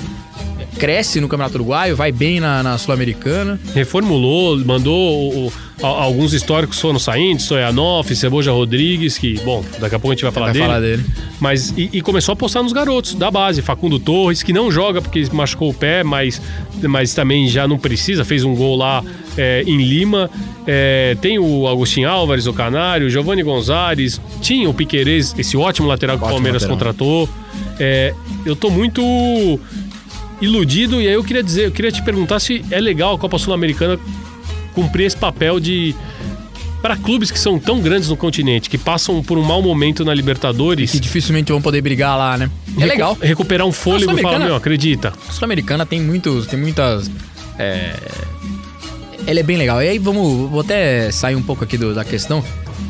Cresce no Campeonato Uruguaio, vai bem na, na Sul-Americana. Reformulou, mandou o- alguns históricos foram saindo, Stoyanov, Ceboja Rodrigues, que, bom, daqui a pouco a gente vai falar Vai dele. falar dele. Mas e, e começou a apostar nos garotos da base. Facundo Torres, que não joga porque machucou o pé, mas, mas também já não precisa, fez um gol lá é, em Lima. É, tem o Agostinho Álvares, o Canário, Giovanni Gonzalez, tinha o Piquerez, esse ótimo lateral que o Palmeiras lateral. contratou. É, eu tô muito iludido e aí eu queria dizer, eu queria te perguntar se é legal a Copa Sul-Americana cumprir esse papel de para clubes que são tão grandes no continente, que passam por um mau momento na Libertadores, Que dificilmente vão poder brigar lá, né? É legal. recuperar um fôlego e falar, meu, acredita. A Sul-Americana tem muitos. Tem muitas. É... Ela é bem legal. E aí vamos. Vou até sair um pouco aqui do- da questão.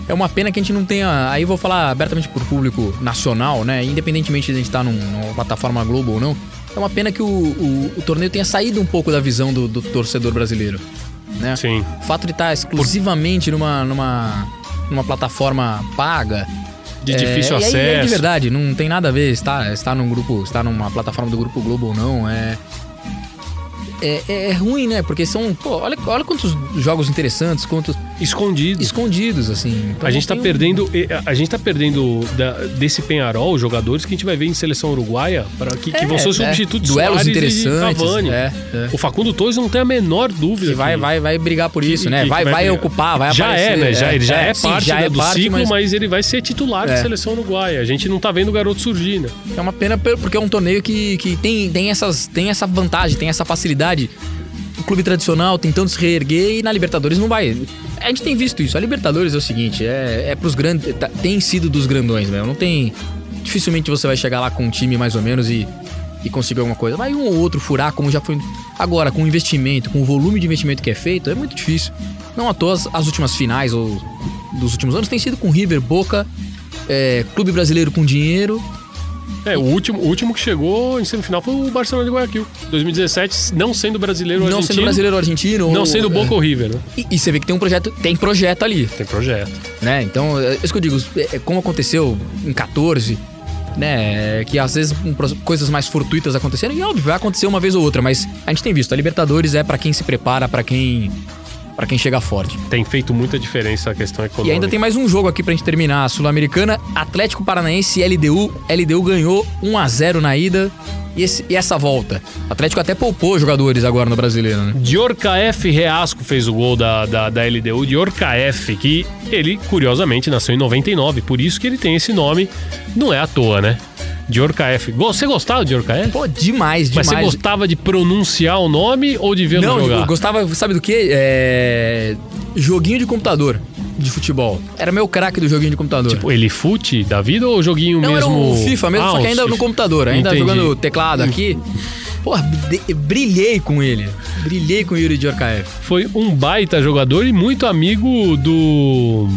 É uma pena que a gente não tenha. Aí vou falar abertamente pro público nacional, né? Independentemente de a gente estar num, numa plataforma Globo ou não. É uma pena que o, o- o torneio tenha saído um pouco da visão do, do torcedor brasileiro. Né? Sim. O fato de estar exclusivamente numa, numa, numa plataforma paga. De difícil e aí- e aí, acesso. de verdade, não tem nada a ver estar, estar num grupo, estar numa plataforma do Grupo Globo ou não. É, é, é- é ruim, né? Porque são. Pô, olha, olha quantos jogos interessantes, quantos Escondido. escondidos, assim. Então A gente tá tem um- perdendo, a gente tá perdendo da- desse Penharol jogadores que a gente vai ver em seleção uruguaia para que, que É, vão ser é. substitutos de Duelos e interessantes, é, é. O Facundo Torres não tem a menor dúvida Que vai, que- vai, vai brigar por isso, que- né? que- vai, que vai, brigar. ocupar, vai já aparecer. é, né? Já, ele já é, sim, parte já né, é do parte, ciclo, mas... mas ele vai ser titular da É. seleção uruguaia. A gente não tá vendo o garoto surgir, né? É uma pena pe- porque é um torneio que, que tem, tem, essas, tem essa vantagem, tem essa facilidade. Clube tradicional tentando se reerguer e na Libertadores não vai. A gente tem visto isso. A Libertadores é o seguinte: é, é pros grandes. tá- Tem sido dos grandões mesmo. Não tem. Dificilmente você vai chegar lá com um time mais ou menos e, e conseguir alguma coisa. Vai um ou outro furar, como já foi. Agora, com o investimento, com o volume de investimento que é feito, é muito difícil. Não à toa as, as últimas finais ou dos últimos anos tem sido com River, Boca, é, Clube Brasileiro com dinheiro É, o último, o último que chegou em semifinal foi o Barcelona de Guayaquil. 2017, não sendo brasileiro ou Não argentino. sendo brasileiro argentino. Não sendo Boca é. ou River, né? E, e você vê que tem um projeto, tem projeto ali, Tem projeto. né? Então, é isso que eu digo, é, como aconteceu em 14, né? Que às vezes um, coisas mais fortuitas aconteceram, e óbvio, vai acontecer uma vez ou outra, mas a gente tem visto, a Libertadores é pra quem se prepara, pra quem para quem chega forte. Tem feito muita diferença a questão econômica. E ainda tem mais um jogo aqui pra gente terminar, a Sul-Americana, Atlético Paranaense e LDU. LDU ganhou 1 a 0 na ida. E, esse- e essa volta? O Atlético até poupou jogadores agora no Brasileiro, né? Diorca F. Reasco fez o gol da, da, da LDU. Diorca F, que ele, curiosamente, nasceu em 99. Por isso que ele tem esse nome. Não é à toa, né? Diorca F. Go- Você gostava de Diorca F? Pô, demais, Mas demais. você gostava de pronunciar o nome ou de vê-lo Não, jogar? eu gostava, sabe do que? É... Joguinho de computador de futebol. Era meu craque do joguinho de computador. Tipo, ele fute da vida ou joguinho Não, mesmo? era o FIFA mesmo, Ah, só que ainda no FIFA. computador, ainda Entendi. jogando teclado aqui. Porra, brilhei com ele. Brilhei com o Yuri Djorkaeff. Foi um baita jogador e muito amigo do.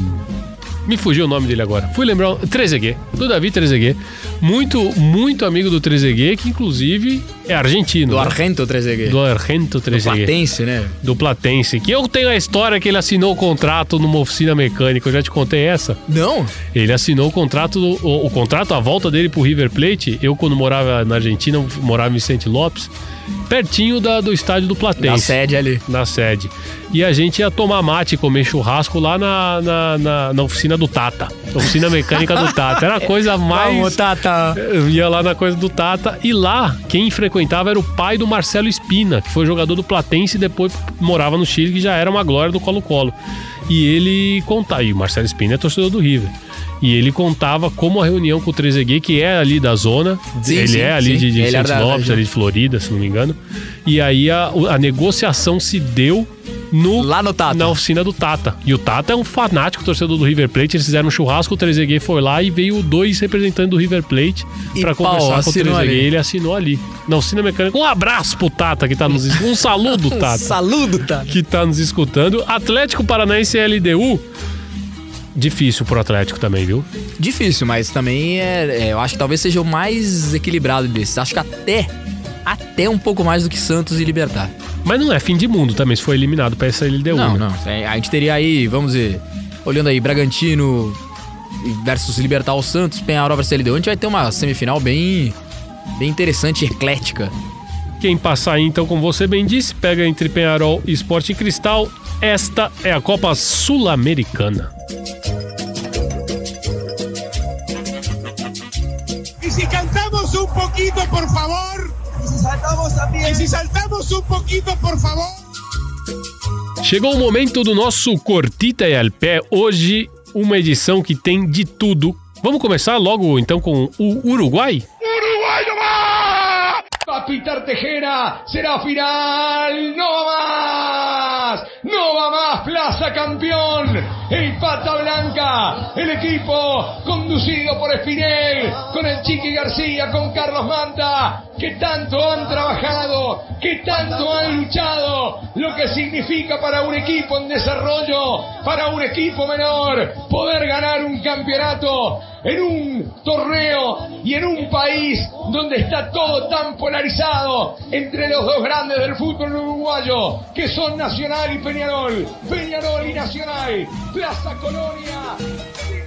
Me fugiu o nome dele agora. Fui lembrar. o- Trezeguet. Do Davi Trezeguet. Muito, muito amigo do Trezeguet, que inclusive é argentino. Do né? Argento Trezeguet. Do Argento Do Trezeguet. Platense, né? Do Platense. Que eu tenho a história que ele assinou o contrato numa oficina mecânica. Eu já te contei essa. Não? Ele assinou o contrato, o, o contrato, a volta dele pro River Plate. Eu, quando morava na Argentina, morava em Vicente Lopes, pertinho da- do estádio do Platense. Na sede ali. Na sede. E a gente ia tomar mate, comer churrasco lá na, na, na- na oficina do Tata. Oficina mecânica do Tata. Era a coisa mais. Vamos, Tata. Eu ia lá na coisa do Tata. E lá, quem frequentava era o pai do Marcelo Espina, que foi jogador do Platense e depois morava no Chile, que já era uma glória do Colo-Colo. E ele contava. E o Marcelo Espina é torcedor do River. E ele contava como a reunião com o Trezeguet, que é ali da zona, Sim, ele sim, é ali sim. de, de da Lopes, ali de Florida, se não me engano. E aí a, a negociação se deu no, Lá no Tata. na oficina do Tata. E o Tata é um fanático torcedor do River Plate. Eles fizeram um churrasco, o Trezeguet foi lá e veio dois representantes do River Plate pra pau, conversar com o Trezeguet. ali. Ele assinou ali. Na oficina mecânica. Um abraço pro Tata que tá nos Um saludo, Tata. Saludo, Tata. que tá nos escutando. Atlético Paranaense e LDU. Difícil pro Atlético também, viu? Difícil, mas também é, é, eu acho que talvez seja o mais equilibrado desses. Acho que até, até um pouco mais do que Santos e Libertar. Mas não é fim de mundo também, se for eliminado pra essa LDU. Não, né? não. É, A gente teria aí, vamos dizer, olhando aí, Bragantino versus Libertar o Santos, Penharol versus LDU, a gente vai ter uma semifinal bem, bem interessante e eclética. Quem passar aí, então, como você bem disse, pega entre Penharol e Sport Cristal. Esta é a Copa Sul-Americana. Y si cantamos un poquito, por favor. Saltamos también. Y si saltamos un poquito, por favor. Chegou o momento do nosso Cortita e al Pé. Hoje, uma edição que tem de tudo. Vamos começar logo, então, com o Uruguai? ¡Uruguay no va! Va a pitar Tejera, será final, no va más, no va más, Plaza campeón, el Pata Blanca, el equipo conducido por Espinel, con el Chiqui García, con Carlos Manta, que tanto han trabajado, que tanto han luchado, lo que significa para un equipo en desarrollo, para un equipo menor, poder ganar un campeonato en un torneo y en un país donde está todo tan polarizado entre los dos grandes del fútbol uruguayo, que son Nacional y Peñarol, Peñarol y Nacional, Plaza Colonia.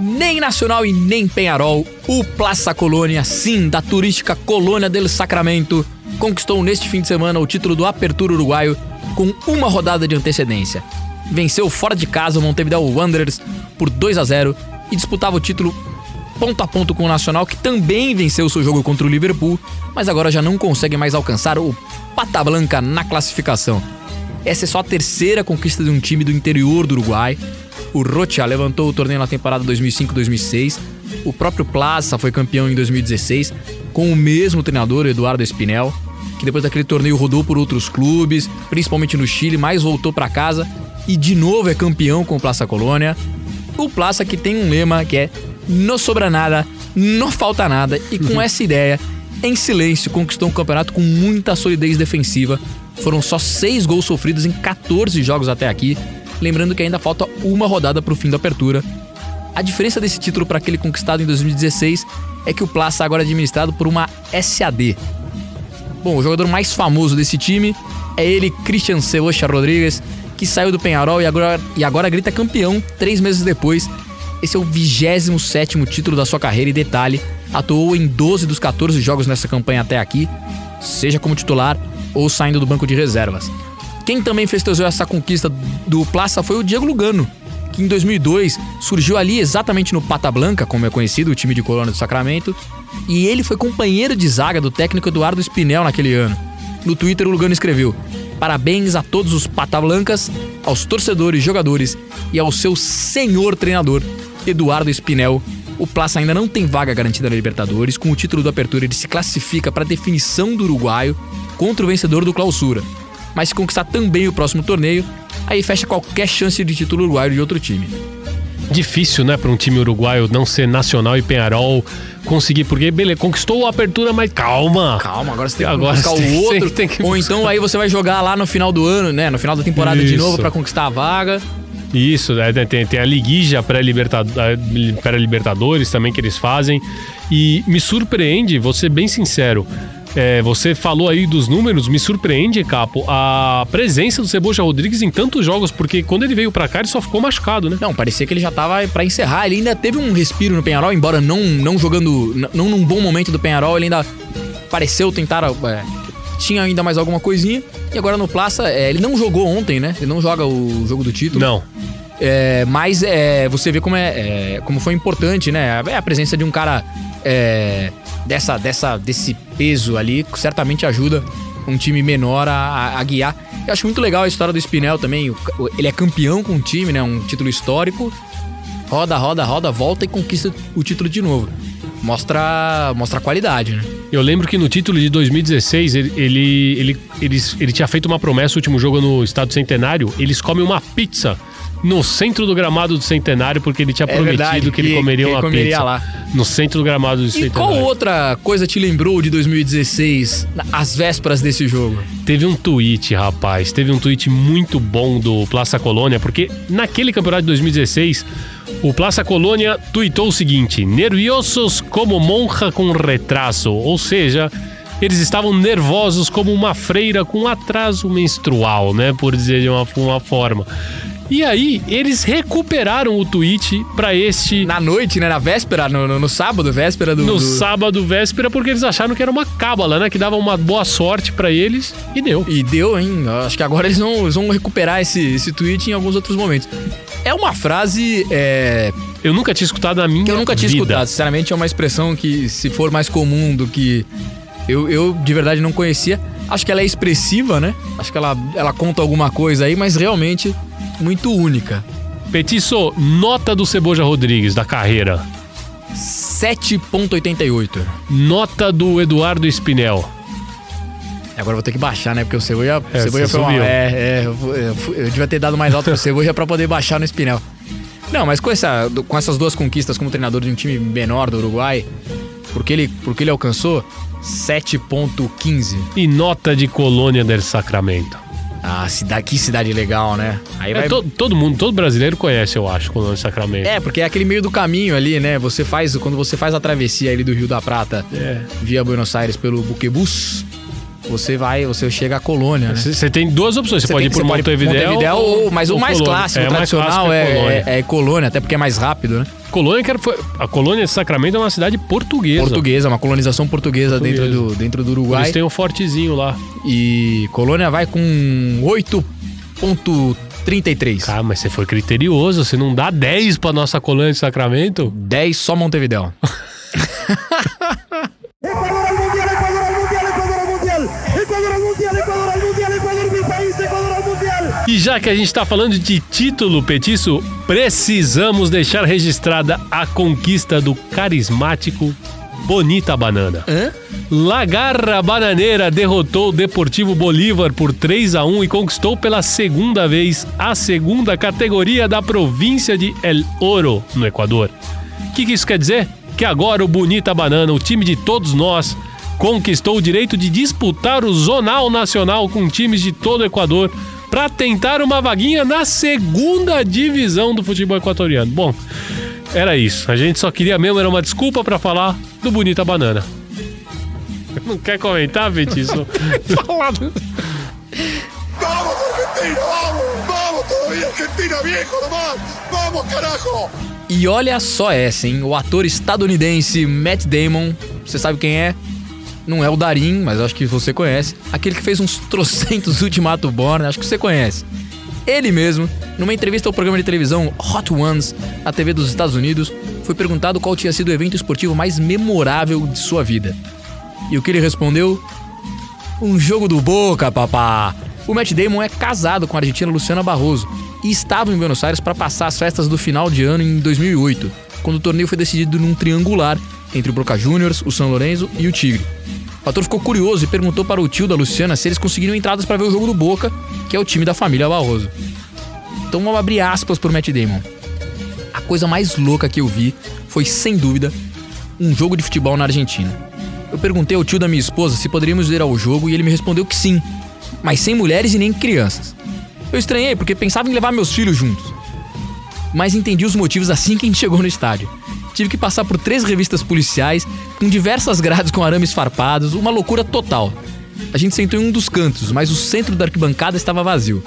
Nem Nacional e nem Penharol, o Plaza Colônia, sim, da turística Colônia del Sacramento, conquistou neste fim de semana o título do Apertura Uruguaio com uma rodada de antecedência. Venceu fora de casa o Montevideo Wanderers por 2 a 0 e disputava o título ponto a ponto com o Nacional, que também venceu seu jogo contra o Liverpool, mas agora já não consegue mais alcançar o Pata Blanca na classificação. Essa é só a terceira conquista de um time do interior do Uruguai. O Rocha levantou o torneio na temporada 2005-2006. O próprio Plaza foi campeão em 2016 com o mesmo treinador, Eduardo Espinel, que depois daquele torneio rodou por outros clubes, principalmente no Chile, mas voltou para casa e de novo é campeão com o Plaza Colônia. O Plaza que tem um lema que é não sobra nada, não falta nada e com essa ideia, em silêncio, conquistou um campeonato com muita solidez defensiva. Foram só seis gols sofridos em 14 jogos até aqui. Lembrando que ainda falta uma rodada para o fim da apertura. A diferença desse título para aquele conquistado em 2016 é que o Plaza agora é administrado por uma SAD. Bom, o jogador mais famoso desse time é ele, Christian Cebocha Rodrigues, que saiu do Penharol e agora, e agora grita campeão três meses depois. Esse é o 27 título da sua carreira e detalhe, atuou em 12 dos 14 jogos nessa campanha até aqui, seja como titular ou saindo do banco de reservas. Quem também festejou essa conquista do Plaza foi o Diego Lugano, que em 2002 surgiu ali exatamente no Pata Blanca, como é conhecido, o time de Colônia do Sacramento, e ele foi companheiro de zaga do técnico Eduardo Spinel naquele ano. No Twitter, o Lugano escreveu: Parabéns a todos os Pata Blancas, aos torcedores, jogadores e ao seu senhor treinador, Eduardo Spinel. O Plaza ainda não tem vaga garantida na Libertadores. Com o título do Apertura, ele se classifica para a definição do uruguaio contra o vencedor do Clausura. Mas se conquistar também o próximo torneio, aí fecha qualquer chance de título uruguaio de outro time. Difícil, né, para um time uruguaio não ser nacional e Penharol conseguir, porque beleza, conquistou a apertura, mas calma. Calma, agora você tem que Agora buscar tem- o outro. tem que Ou então aí você vai jogar lá no final do ano, né? No final da temporada de Isso. novo para conquistar a vaga. Isso, né, tem, tem a liguija pré-libertadores também que eles fazem. E me surpreende, vou ser bem sincero. É, você falou aí dos números, me surpreende, Capo, a presença do Ceboja Rodrigues em tantos jogos, porque quando ele veio pra cá ele só ficou machucado, né? Não, parecia que ele já tava pra encerrar. Ele ainda teve um respiro no Penharol, embora não, não jogando. Não num bom momento do Penharol, ele ainda pareceu tentar. é, tinha ainda mais alguma coisinha. E agora no Plaza, é, ele não jogou ontem, né? Ele não joga o jogo do título. Não. É, mas é, você vê como, é, é, como foi importante, né? A, a presença de um cara é, dessa, dessa, desse peso ali certamente ajuda um time menor a, a- guiar. Eu acho muito legal a história do Spinel também. Ele é campeão com o time, né? Um título histórico. Roda, roda, roda, volta e conquista o título de novo. Mostra, mostra qualidade, né? Eu lembro que no título de 2016 ele, ele, ele, eles- ele tinha feito uma promessa, o último jogo no Estado Centenário. Eles comem uma pizza no centro do gramado do Centenário, porque ele tinha É prometido verdade, que, ele comeria que uma comeria pizza. lá. No centro do gramado do E Centenário. qual outra coisa te lembrou de 2016, na- às vésperas desse jogo? Teve um tweet, rapaz. Teve um tweet muito bom do Plaça Colônia, porque naquele campeonato de 2016, o Plaça Colônia tweetou o seguinte: Nerviosos como monja com retraso. Ou seja, eles estavam nervosos como uma freira com atraso menstrual, né? Por dizer de uma, uma forma. E aí, eles recuperaram o tweet pra este. Na noite, né? Na véspera, no, no- no sábado, véspera do. No do- sábado véspera, porque eles acharam que era uma cábala, né? Que dava uma boa sorte pra eles e deu. E deu, hein? Acho que agora eles vão, eles vão recuperar esse, esse tweet em alguns outros momentos. É uma frase é, Eu nunca tinha escutado na minha que eu nunca tinha vida. escutado. Sinceramente, é uma expressão que, se for mais comum do que eu, eu de verdade não conhecia. Acho que ela é expressiva, né? Acho que ela, ela conta alguma coisa aí, mas realmente muito única. Petiço, nota do Ceboja Rodrigues da carreira. 7,88. Nota do Eduardo Spinel. Agora vou ter que baixar, né? Porque o Ceboja, É, Ceboja foi uma. É, é, eu, eu devia ter dado mais alto pro Ceboja pra poder baixar no Spinel. Não, mas com, essa, com essas duas conquistas como treinador de um time menor do Uruguai, porque ele, porque ele alcançou 7,15. E nota de Colônia del Sacramento. Ah, cidade, que cidade legal, né? Aí É, vai. to- todo mundo, todo brasileiro conhece, eu acho, Colônia del Sacramento. É, porque é aquele meio do caminho ali, né? Você faz, quando você faz a travessia ali do Rio da Prata É. via Buenos Aires pelo Buquebus, você vai, você chega à Colônia, né? Você tem duas opções, você, Você pode ir por Montevideo, Montevideo ou, mas o mais Colônia. clássico, É, o mais tradicional clássico é, Colônia. é, é Colônia, até porque é mais rápido, né? Colônia, que foi, a Colônia de Sacramento é uma cidade portuguesa. Portuguesa, uma colonização portuguesa, Portuguesa. Dentro, do, dentro do Uruguai. Eles têm um fortezinho lá. E Colônia vai com 8,33. Cara, mas você foi criterioso, você não dá 10 pra nossa Colônia de Sacramento? 10 só Montevideo. E já que a gente tá falando de título, Petiço, precisamos deixar registrada a conquista do carismático Bonita Banana. Hã? La Garra Bananeira derrotou o Deportivo Bolívar por 3 a 1 e conquistou pela segunda vez a segunda categoria da província de El Oro, no Equador. O que, que isso quer dizer? Que agora o Bonita Banana, o time de todos nós, conquistou o direito de disputar o Zonal Nacional com times de todo o Equador para tentar uma vaguinha na segunda divisão do futebol equatoriano. Bom, Era isso. A gente só queria mesmo, era uma desculpa pra falar do Bonita Banana. Não quer comentar, Petiço? Falado. ¡Vamos, Argentina! ¡Vamos! ¡Vamos todavía, Argentina, viejo nomás! ¡Vamos, carajo! E olha só essa, hein? O ator estadunidense Matt Damon, você sabe quem é? Não é o Darim, mas acho que você conhece. Aquele que fez uns trocentos Ultimato Born, acho que você conhece. Ele mesmo, numa entrevista ao programa de televisão Hot Ones, na TV dos Estados Unidos, foi perguntado qual tinha sido o evento esportivo mais memorável de sua vida. E o que ele respondeu? Um jogo do Boca, papá! O Matt Damon é casado com a argentina Luciana Barroso e estava em Buenos Aires para passar as festas do final de ano em 2008, quando o torneio foi decidido num triangular entre o Boca Juniors, o São Lourenço e o Tigre. O ator ficou curioso e perguntou para o tio da Luciana se eles conseguiriam entradas para ver o jogo do Boca, que é o time da família Barroso. Então vamos abrir aspas por Matt Damon. A coisa mais louca que eu vi foi, sem dúvida, um jogo de futebol na Argentina. Eu perguntei ao tio da minha esposa se poderíamos ir ao jogo e ele me respondeu que sim, mas sem mulheres e nem crianças. Eu estranhei porque pensava em levar meus filhos juntos. Mas entendi os motivos assim que a gente chegou no estádio. Tive que passar por três revistas policiais, com diversas grades com arames farpados, uma loucura total. A gente sentou em um dos cantos, mas o centro da arquibancada estava vazio.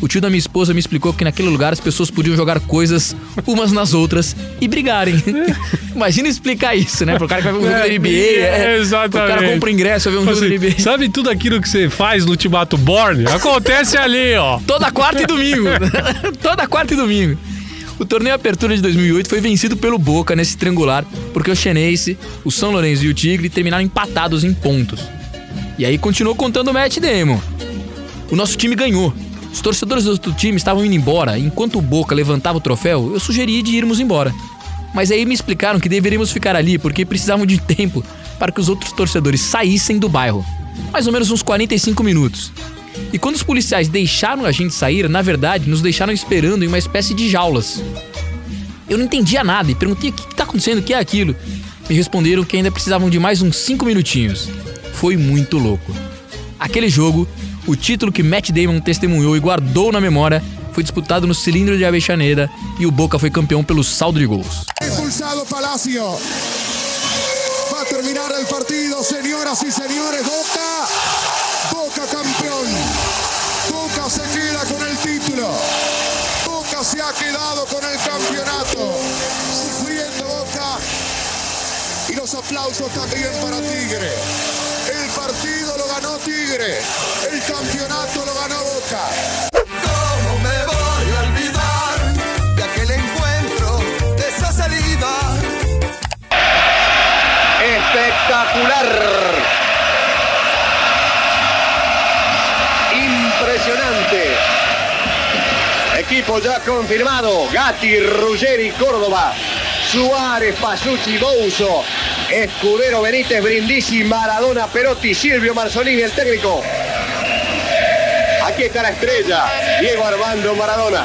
O tio da minha esposa me explicou que naquele lugar as pessoas podiam jogar coisas umas nas outras e brigarem. Imagina explicar isso, né? Pro cara que vai ver um jogo da NBA. É, É, exatamente. O cara compra ingresso, vai ver um jogo da Assim, NBA. sabe tudo aquilo que você faz no Ultimato Born? Acontece ali, ó. Toda quarta e domingo. Toda quarta e domingo. O torneio Apertura de 2008 foi vencido pelo Boca nesse triangular, porque o Xeneice, o São Lourenço e o Tigre terminaram empatados em pontos. E aí continuou contando o Matt Damon. O nosso time ganhou. Os torcedores do outro time estavam indo embora, e enquanto o Boca levantava o troféu, eu sugeri de irmos embora. Mas aí me explicaram que deveríamos ficar ali porque precisavam de tempo para que os outros torcedores saíssem do bairro. Mais ou menos uns 45 minutos. E quando os policiais deixaram a gente sair, na verdade, nos deixaram esperando em uma espécie de jaulas. Eu não entendia nada e perguntei o que está acontecendo, o que é aquilo. Me responderam que ainda precisavam de mais uns 5 minutinhos. Foi muito louco. Aquele jogo, o título que Matt Damon testemunhou e guardou na memória, foi disputado no cilindro de Avexaneda e o Boca foi campeão pelo saldo de gols. Expulsado Palacio. Va a terminar el partido, señoras y señores. Boca. Boca campeón. Con el campeonato. Sufriendo Boca. Y los aplausos también para Tigre. El partido lo ganó Tigre. El campeonato lo ganó Boca. ¿Cómo me voy a olvidar de aquel encuentro, de esa salida? Espectacular. Equipo ya confirmado. Gatti, Ruggeri, Córdoba. Suárez, Pasucci, Bouzo. Escudero, Benítez, Brindisi, Maradona, Perotti, Silvio Marzolini, el técnico. Aquí está la estrella. Diego Armando Maradona.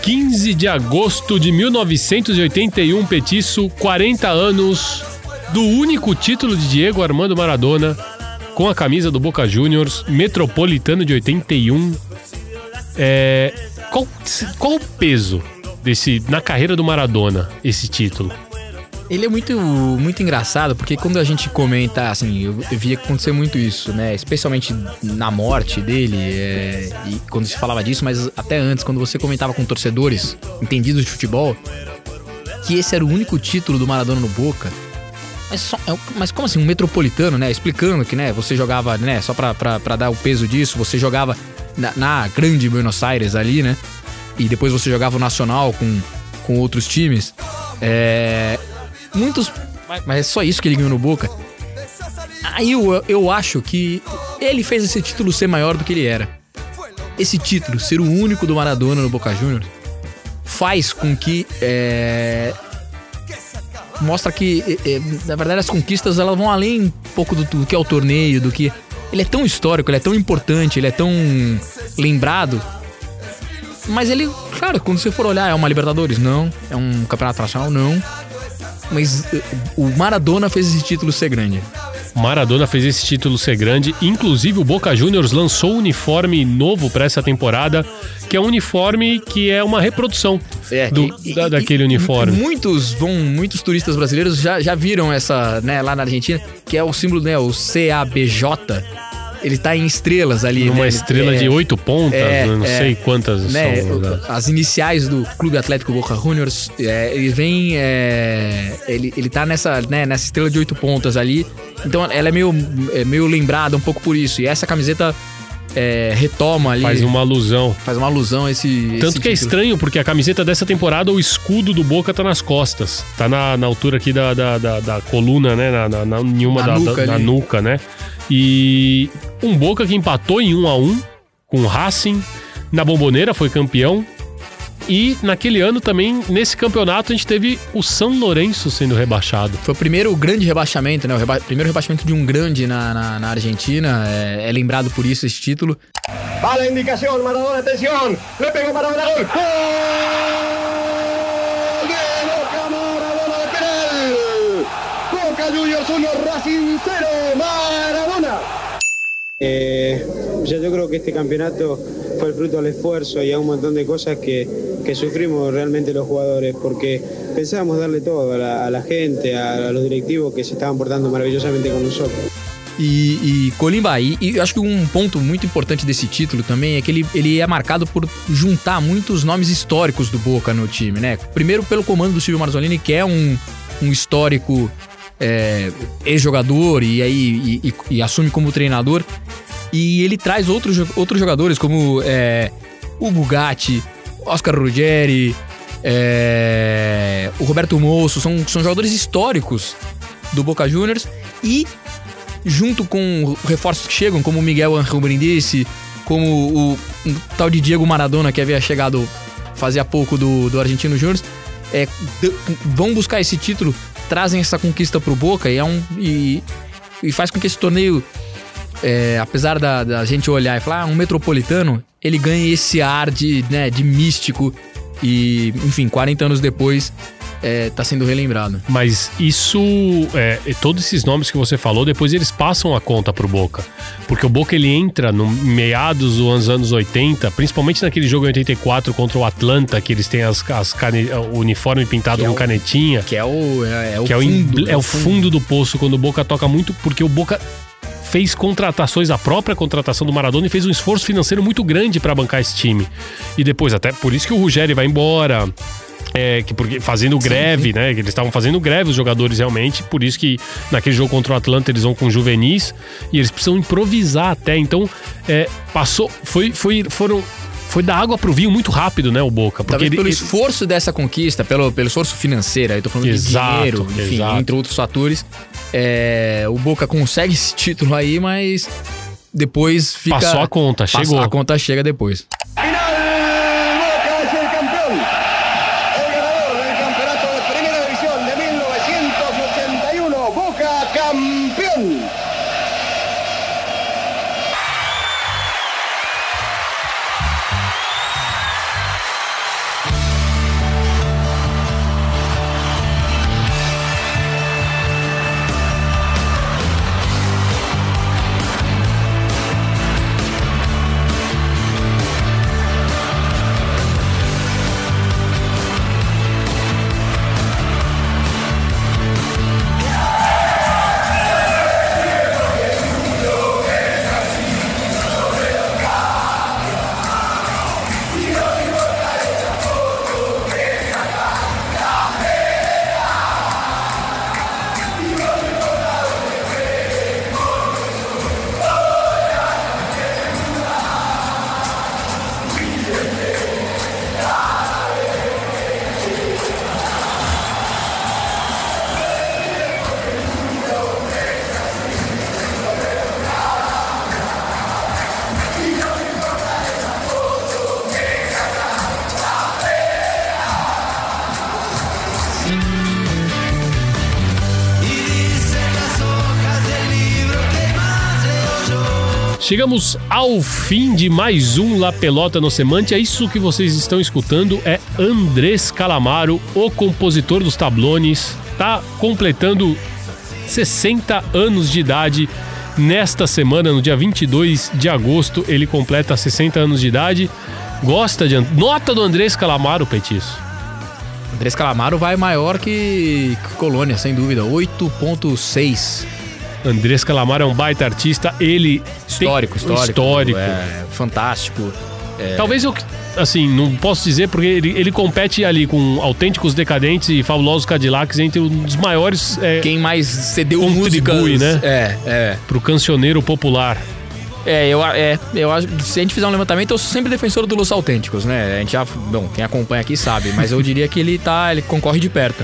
15 de agosto de 1981, Petiço, 40 anos do único título de Diego Armando Maradona com a camisa do Boca Juniors, Metropolitano de 81. É, qual, qual o peso desse na carreira do Maradona esse título? Ele é muito, muito engraçado, porque quando a gente comenta, assim, eu, via acontecer muito isso, né? Especialmente na morte dele, é, e quando se falava disso, mas até antes, quando você comentava com torcedores entendidos de futebol, que esse era o único título do Maradona no Boca. Mas, só, é, mas como assim, um metropolitano, né? Explicando que, né, você jogava, né, só pra dar o peso disso, você jogava na, na grande Buenos Aires ali, né? E depois você jogava o Nacional com, com outros times. É, muitos. Mas é só isso que ele ganhou no Boca. Aí eu, eu acho que ele fez esse título ser maior do que ele era. Esse título, ser o único do Maradona no Boca Juniors, faz com que. é, mostra que, é, é, na verdade, as conquistas elas vão além um pouco do, do que é o torneio, do que. Ele é tão histórico, ele é tão importante, ele é tão lembrado. Mas ele, claro, quando você for olhar, é uma Libertadores? Não. É um campeonato nacional? Não. Mas eh, o Maradona fez esse título ser grande. Maradona fez esse título ser grande. Inclusive, o Boca Juniors lançou um uniforme novo para essa temporada, que é um uniforme que é uma reprodução É, do- e- da- e- daquele e uniforme. Muitos vão, muitos turistas brasileiros já, já viram essa, né, lá na Argentina, que é o símbolo, né, o CABJ. Ele tá em estrelas ali, Numa né? Estrela é, de oito pontas, é, né? não é. sei quantas né, são. né? as iniciais do Clube Atlético Boca Juniors, é, ele vem, é, ele, ele tá nessa, né, nessa estrela de oito pontas ali, então ela é meio, é meio lembrada um pouco por isso, e essa camiseta é, retoma ali, Faz uma alusão. faz uma alusão a esse Tanto esse que é título. estranho, porque a camiseta dessa temporada, o escudo do Boca tá nas costas. Tá na, na altura aqui da, da, da, da coluna, né? Na, na, na, em uma Na da, nuca da, da nuca, né? E um Boca que empatou em 1 a 1 com o Racing. Na Bomboneira foi campeão. E naquele ano também, nesse campeonato, a gente teve o São Lourenço sendo rebaixado. Foi o primeiro grande rebaixamento, né? O reba- primeiro rebaixamento de um grande na, na, na Argentina. É, é lembrado por isso esse título. Va la indicación, Maradona, atención. Le pegó Maradona, gol. ¡Gol de Boca, Maradona de penal! Boca Juniors 1, Racing 0, Maradona. Eh, ya yo creo que este campeonato fue el fruto del esfuerzo y a un montón de cosas que, que sufrimos realmente los jugadores, porque pensábamos darle todo a la, a la gente, a, a los directivos que se estaban portando maravillosamente con nosotros. E, e Colimba, e, e acho que um ponto muito importante desse título também é que ele, ele é marcado por juntar muitos nomes históricos do Boca no time, né? Primeiro pelo comando do Silvio Marzolini, que é um, um histórico é, ex-jogador e aí e, e- e assume como treinador. E ele traz outros, outros jogadores como é, o Bugatti, Oscar Ruggeri, é, o Roberto Moço, são, são jogadores históricos do Boca Juniors e junto com reforços que chegam, como o Miguel Angel Brindisi, como o, tal de Diego Maradona, que havia chegado fazia pouco do, do Argentino Júnior, é, vão buscar esse título, trazem essa conquista pro Boca e, é um, e, e faz com que esse torneio, é, apesar da, da gente olhar e falar, ah, um metropolitano, ele ganhe esse ar de, né, de místico e, enfim, 40 anos depois, é, tá sendo relembrado. Mas isso, é, todos esses nomes que você falou, depois eles passam a conta pro Boca. Porque o Boca ele entra no meados dos anos 80, principalmente naquele jogo em 84 contra o Atlanta, que eles têm as, as cane- o uniforme pintado é com o- canetinha. Que é o, é, o é fundo, é o fundo do poço quando o Boca toca muito, porque o Boca fez contratações, a própria contratação do Maradona e fez um esforço financeiro muito grande para bancar esse time. E depois, até por isso que o Ruggeri vai embora. É, que porque fazendo greve, né? Que eles estavam fazendo greve, os jogadores realmente. Por isso que naquele jogo contra o Atlanta eles vão com juvenis e eles precisam improvisar até. Então, é, passou. Foi, foi, foram. Foi da água pro vinho muito rápido, né, o Boca? Porque Talvez ele, pelo ele- esforço dessa conquista, pelo, pelo esforço financeiro, aí eu tô falando Exato, de dinheiro, enfim, exato. entre outros fatores, é, o Boca consegue esse título aí, mas depois fica... Passou a conta, passa- chegou. A conta chega depois. Chegamos ao fim de mais um La Pelota no Semante. É isso que vocês estão escutando é Andrés Calamaro, o compositor dos tablones. Tá completando 60 anos de idade. Nesta semana, no dia 22 de agosto, ele completa 60 anos de idade. Gosta de. Nota do Andrés Calamaro, Petiço. Andrés Calamaro vai maior que Colônia, sem dúvida. 8.6. Andrés Calamaro é um baita artista. Ele. Histórico, tem- histórico. Histórico. É, fantástico. É, Talvez eu, assim, não posso dizer porque ele, ele compete ali com autênticos decadentes e fabulosos Cadillacs entre um dos maiores. É, Quem mais cedeu músicas, né? É, é. Pro cancioneiro popular. É, eu, é, eu acho se a gente fizer um levantamento, eu sou sempre defensor dos autênticos, né? A gente já, bom, quem acompanha aqui sabe, mas eu diria que ele tá, ele concorre de perto.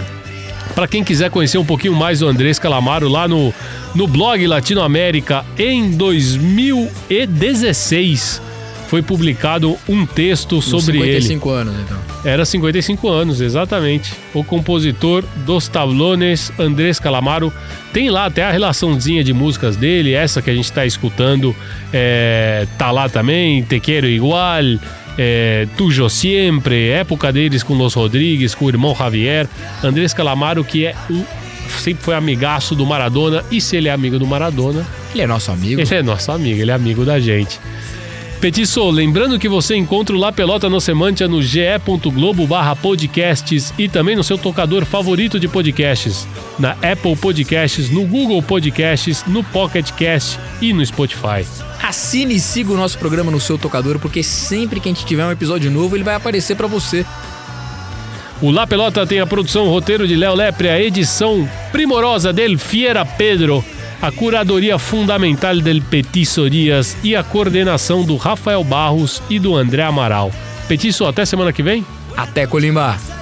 Para quem quiser conhecer um pouquinho mais do Andrés Calamaro, lá no, no blog Latinoamérica, em 2016 foi publicado um texto sobre 55 anos, então. ele. Era 55 anos, exatamente. O compositor dos tablones, Andrés Calamaro, tem lá até a relaçãozinha de músicas dele, essa que a gente tá escutando, é, tá lá também, Te Quero Igual, é, Tuyo Siempre, época deles com Los Rodrigues, com o irmão Javier. Andrés Calamaro, que é sempre foi amigaço do Maradona, e se ele é amigo do Maradona, Ele é nosso amigo. ele é nosso amigo, ele é amigo da gente. Petiço, lembrando que você encontra o La Pelota no Semantia no ge.globo barra podcasts e também no seu tocador favorito de podcasts, na Apple Podcasts, no Google Podcasts, no Pocket Cast e no Spotify. Assine e siga o nosso programa no seu tocador, porque sempre que a gente tiver um episódio novo, ele vai aparecer pra você. O La Pelota tem a produção o roteiro de Léo Lepre, a edição primorosa del Fiera Pedro, a curadoria fundamental del Petiço Dias e a coordenação do Rafael Barros e do André Amaral. Petiço, até semana que vem? Até Colimba!